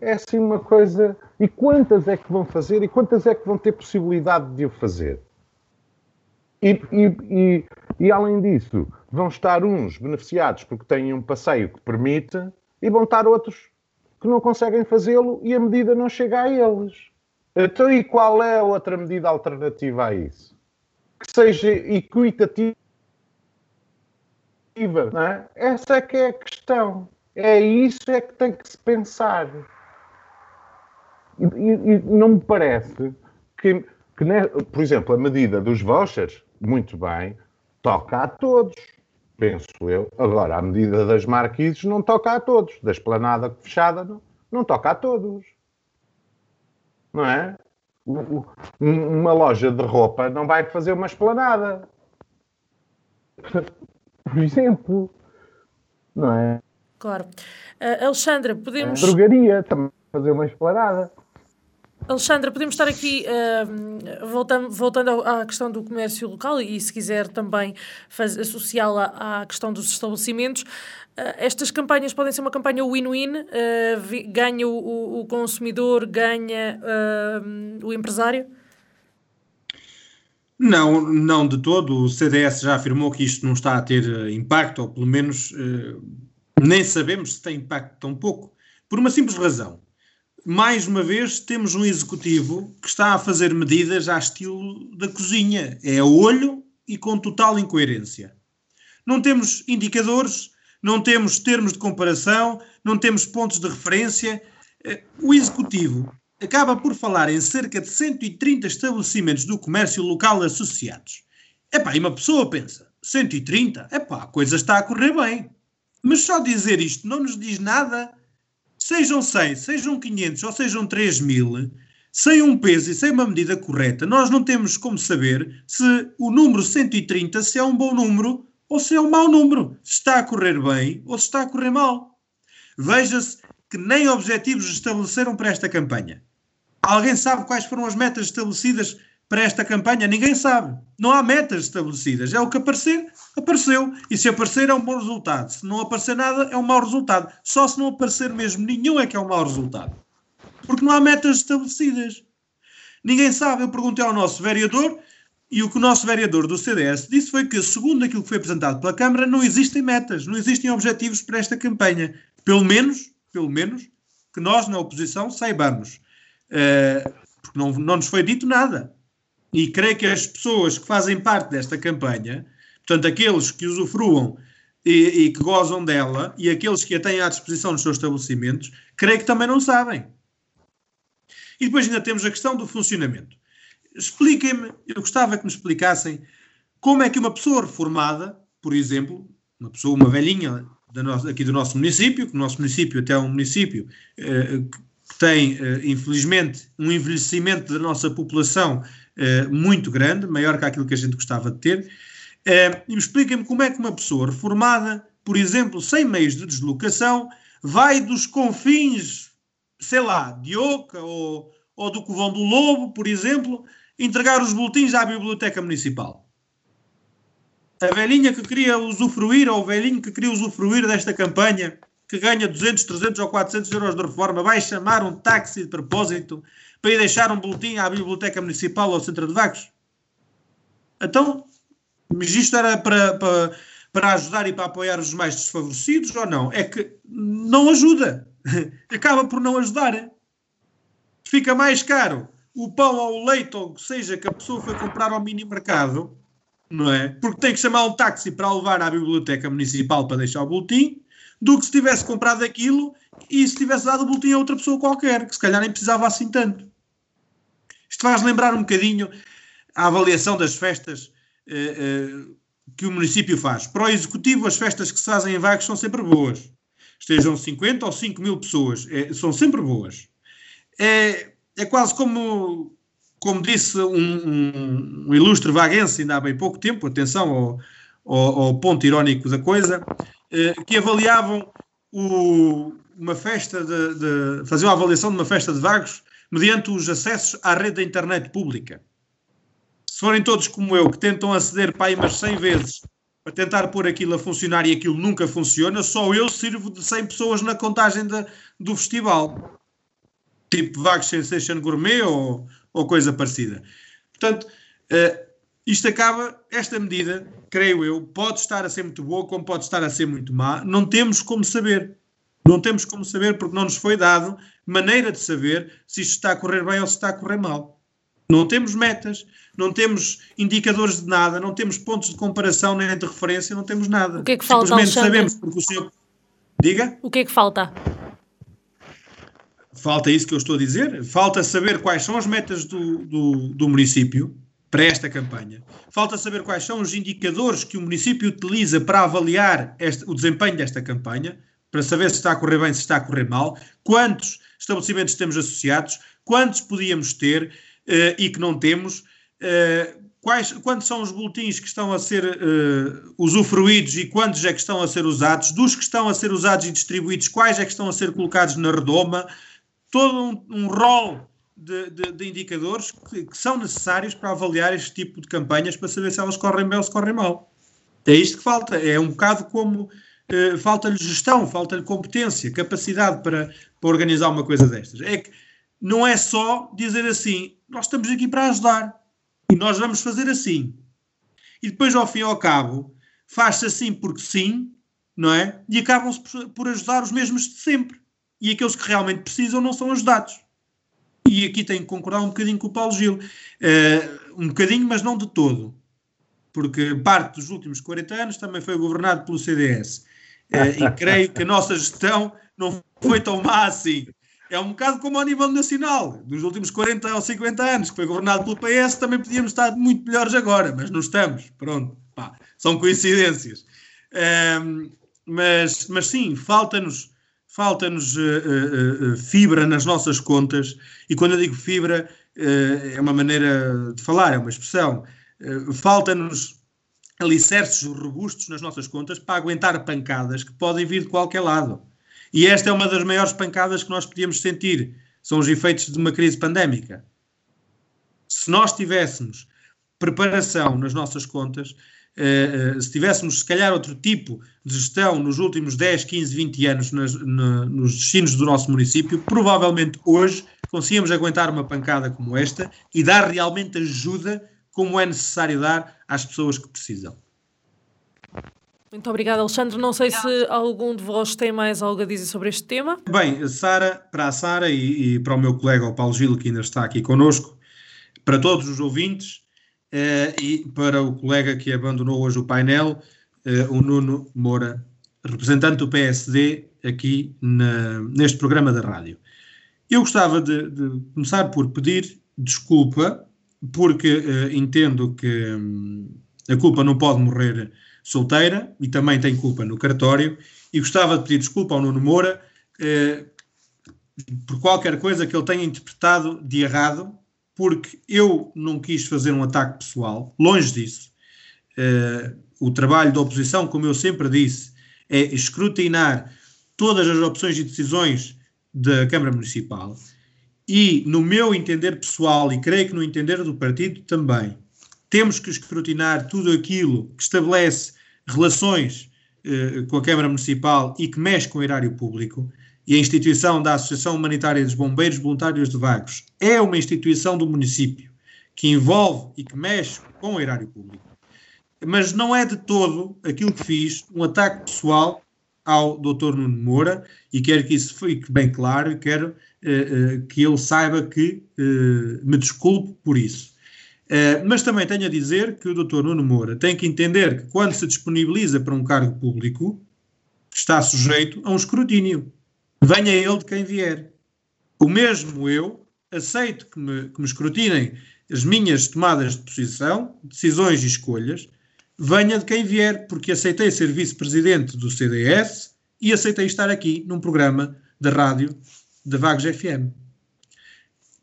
é assim uma coisa. E quantas é que vão fazer e quantas é que vão ter possibilidade de o fazer? E, e, e, e, além disso, vão estar uns beneficiados porque têm um passeio que permite e vão estar outros que não conseguem fazê-lo e a medida não chega a eles. Então, e qual é a outra medida alternativa a isso? Que seja equitativa. Não é? Essa é que é a questão. É isso é que tem que se pensar. E, e, não me parece que, que né, por exemplo, a medida dos vouchers, muito bem, toca a todos, penso eu. Agora, a medida das marquises não toca a todos. Da esplanada fechada não, não toca a todos. Não é? Uma loja de roupa não vai fazer uma esplanada. <laughs> Por exemplo. Não é? Claro. Uh, Alexandra, podemos. A drogaria também fazer uma esplanada. Alexandra, podemos estar aqui uh, voltando, voltando à questão do comércio local e, se quiser, também associá-la à questão dos estabelecimentos. Uh, estas campanhas podem ser uma campanha win-win, uh, ganha o, o, consumidor, ganha o empresário? Não, não de todo. O CDS já afirmou que isto não está a ter impacto, ou pelo menos nem sabemos se tem impacto tão pouco, por uma simples razão mais uma vez, temos um executivo que está a fazer medidas a estilo da cozinha. É olho e com total incoerência. Não temos indicadores, não temos termos de comparação, não temos pontos de referência. Eh, o executivo acaba por falar em cerca de 130 estabelecimentos do comércio local associados. Epá, e uma pessoa pensa, 130? Epá, a coisa está a correr bem. Mas só dizer isto não nos diz nada sejam 100, sejam 500 ou sejam 3 mil, sem um peso e sem uma medida correta, nós não temos como saber se o número 130 se é um bom número ou se é um mau número, se está a correr bem ou se está a correr mal. Veja-se que nem objetivos estabeleceram para esta campanha. Alguém sabe quais foram as metas estabelecidas para esta campanha? Ninguém sabe. Não há metas estabelecidas. É o que aparecer, apareceu. E se aparecer é um bom resultado. Se não aparecer nada, é um mau resultado. Só se não aparecer mesmo nenhum é que é um mau resultado. Porque não há metas estabelecidas. Ninguém sabe. Eu perguntei ao nosso vereador e o que o nosso vereador do CDS disse foi que, segundo aquilo que foi apresentado pela Câmara, não existem metas, não existem objetivos para esta campanha. Pelo menos, pelo menos, que nós na oposição saibamos. Uh, porque não, não nos foi dito nada. E creio que as pessoas que fazem parte desta campanha, portanto, aqueles que usufruam e, e, que gozam dela e aqueles que a têm à disposição nos seus estabelecimentos, creio que também não sabem. E depois ainda temos a questão do funcionamento. expliquem-me, eu gostava que me explicassem como é que uma pessoa reformada, por exemplo, uma pessoa, uma velhinha nossa, aqui do nosso município, que o nosso município até é um município eh, que tem, eh, infelizmente, um envelhecimento da nossa população eh, muito grande, maior que aquilo que a gente gostava de ter, me expliquem-me como é que uma pessoa reformada, por exemplo, sem meios de deslocação, vai dos confins, sei lá, de Oca ou, ou do Covão do Lobo, por exemplo, entregar os boletins à Biblioteca Municipal? A velhinha que queria usufruir, ou o velhinho que queria usufruir desta campanha, que ganha 200, 300 ou 400 euros de reforma, vai chamar um táxi de propósito para ir deixar um boletim à Biblioteca Municipal ou ao Centro de Vagos? Então, mas isto era para, para, para ajudar e para apoiar os mais desfavorecidos ou não? É que não ajuda. <laughs> Acaba por não ajudar. Fica mais caro o pão ou o leite, ou seja, que a pessoa foi comprar ao mini mercado, não é? Porque tem que chamar um táxi para levar à biblioteca municipal para deixar o boletim, do que se tivesse comprado aquilo e se tivesse dado o boletim a outra pessoa qualquer, que se calhar nem precisava assim tanto. Isto faz lembrar um bocadinho a avaliação das festas eh, eh, que o município faz. Para o executivo, as festas que se fazem em Vagos são sempre boas. Estejam 50 ou 5 mil pessoas, é, são sempre boas. É, é quase como como disse um, um, um, ilustre vaguense ainda há bem pouco tempo, atenção ao, ao, ao ponto irónico da coisa, eh, que avaliavam o, uma festa de, de, faziam a avaliação de uma festa de vagos mediante os acessos à rede da internet pública. Se forem todos como eu, que tentam aceder para aí umas 100 vezes para tentar pôr aquilo a funcionar e aquilo nunca funciona, só eu sirvo de 100 pessoas na contagem de, do festival. Tipo Vagos Sensation Gourmet ou, ou coisa parecida. Portanto, uh, isto acaba, esta medida, creio eu, pode estar a ser muito boa, como pode estar a ser muito má. Não temos como saber. Não temos como saber porque não nos foi dado maneira de saber se isto está a correr bem ou se está a correr mal. Não temos metas, não temos indicadores de nada, não temos pontos de comparação nem de referência, não temos nada. O que é que falta, Simplesmente sabemos porque o senhor... Diga? O que é que falta? falta isso que eu estou a dizer, falta saber quais são as metas do, do, do, município para esta campanha, falta saber quais são os indicadores que o município utiliza para avaliar este, o desempenho desta campanha, para saber se está a correr bem, se está a correr mal, quantos estabelecimentos temos associados, quantos podíamos ter uh, e que não temos, uh, quais, quantos são os boletins que estão a ser uh, usufruídos e quantos é que estão a ser usados, dos que estão a ser usados e distribuídos, quais é que estão a ser colocados na redoma, todo um, um rol de, de, de indicadores que, que, são necessários para avaliar este tipo de campanhas para saber se elas correm bem ou se correm mal. É isto que falta. É um bocado como uh, falta-lhe gestão, falta-lhe competência, capacidade para, para organizar uma coisa destas. É que não é só dizer assim, nós estamos aqui para ajudar e nós vamos fazer assim. E depois, ao fim e ao cabo, faz-se assim porque sim, não é? E acabam-se por, por ajudar os mesmos de sempre e aqueles que realmente precisam não são ajudados. E aqui tenho que concordar um bocadinho com o Paulo Gil. Uh, um bocadinho, mas não de todo. Porque parte dos últimos 40 anos também foi governado pelo CDS. Uh, eh, e creio que a nossa gestão não foi tão má assim. É um bocado como ao nível nacional. Nos últimos 40 ou 50 anos que foi governado pelo PS, também podíamos estar muito melhores agora, mas não estamos. Pronto. Pá, são coincidências. Uh, mas, mas sim, falta-nos falta-nos uh, uh, fibra nas nossas contas, e quando eu digo fibra, é uma maneira de falar, é uma expressão. falta-nos alicerces robustos nas nossas contas para aguentar pancadas que podem vir de qualquer lado. E esta é uma das maiores pancadas que nós podíamos sentir, são os efeitos de uma crise pandémica. Se nós tivéssemos preparação nas nossas contas, Uh, se tivéssemos, se calhar, outro tipo de gestão nos últimos 10, 15, 20 anos nas, na, nos destinos do nosso município, provavelmente hoje conseguíamos aguentar uma pancada como esta e dar realmente ajuda como é necessário dar às pessoas que precisam. Muito obrigada, Alexandre. Não sei se algum de vós tem mais algo a dizer sobre este tema. Bem, Sara, para a Sara e, e, para o meu colega o Paulo Gil, que ainda está aqui connosco, para todos os ouvintes, Uh, e para o colega que abandonou hoje o painel, uh, o Nuno Moura, representante do PSD aqui na, neste programa da rádio. Eu gostava de, de, começar por pedir desculpa porque uh, entendo que um, a culpa não pode morrer solteira e também tem culpa no cartório. E gostava de pedir desculpa ao Nuno Moura uh, por qualquer coisa que ele tenha interpretado de errado, porque eu não quis fazer um ataque pessoal, longe disso. Uh, o trabalho da oposição, como eu sempre disse, é escrutinar todas as opções e decisões da Câmara Municipal e, no meu entender pessoal, e creio que no entender do partido também, temos que escrutinar tudo aquilo que estabelece relações eh, com a Câmara Municipal e que mexe com o erário público. E a instituição da Associação Humanitária dos Bombeiros Voluntários de Vagos é uma instituição do município que envolve e que mexe com o erário público. Mas não é de todo aquilo que fiz um ataque pessoal ao Dr. Nuno Moura e quero que isso fique bem claro e quero que ele saiba que uh, me desculpe por isso. mas também tenho a dizer que o Dr. Nuno Moura tem que entender que quando se disponibiliza para um cargo público, está sujeito a um escrutínio. Venha ele de quem vier. O mesmo eu aceito que me, que me escrutinem as minhas tomadas de posição, decisões e escolhas, venha de quem vier, porque aceitei ser vice-presidente do CDS e aceitei estar aqui num programa da rádio da Vagos FM.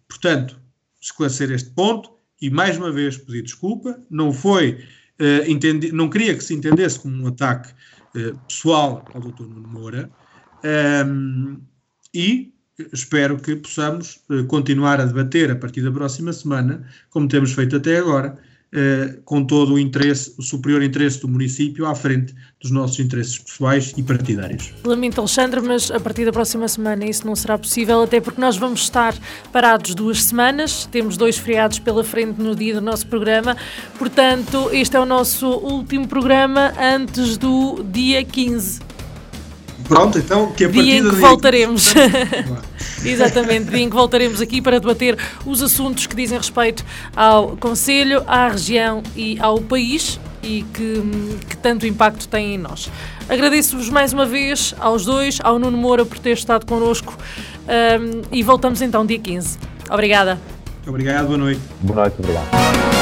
Portanto, esclarecer este ponto e mais uma vez pedir desculpa, não foi, uh, entendi, não queria que se entendesse como um ataque uh, pessoal ao Dr. Nuno Moura um, e espero que possamos uh, continuar a debater a partir da próxima semana, como temos feito até agora, eh, com todo o interesse, o superior interesse do município à frente dos nossos interesses pessoais e partidários. Lamento, Alexandre, mas a partir da próxima semana isso não será possível, até porque nós vamos estar parados duas semanas, temos dois feriados pela frente no dia do nosso programa, portanto, este é o nosso último programa antes do dia 15. Pronto, então, que a dia em que voltaremos. <laughs> Exatamente, dia em que voltaremos aqui para debater os assuntos que dizem respeito ao Conselho, à região e ao país e que, que tanto impacto têm em nós. Agradeço-vos mais uma vez aos dois, ao Nuno Moura por ter estado connosco um, e voltamos então dia 15. Obrigada. Obrigado, boa noite. Boa noite, obrigado.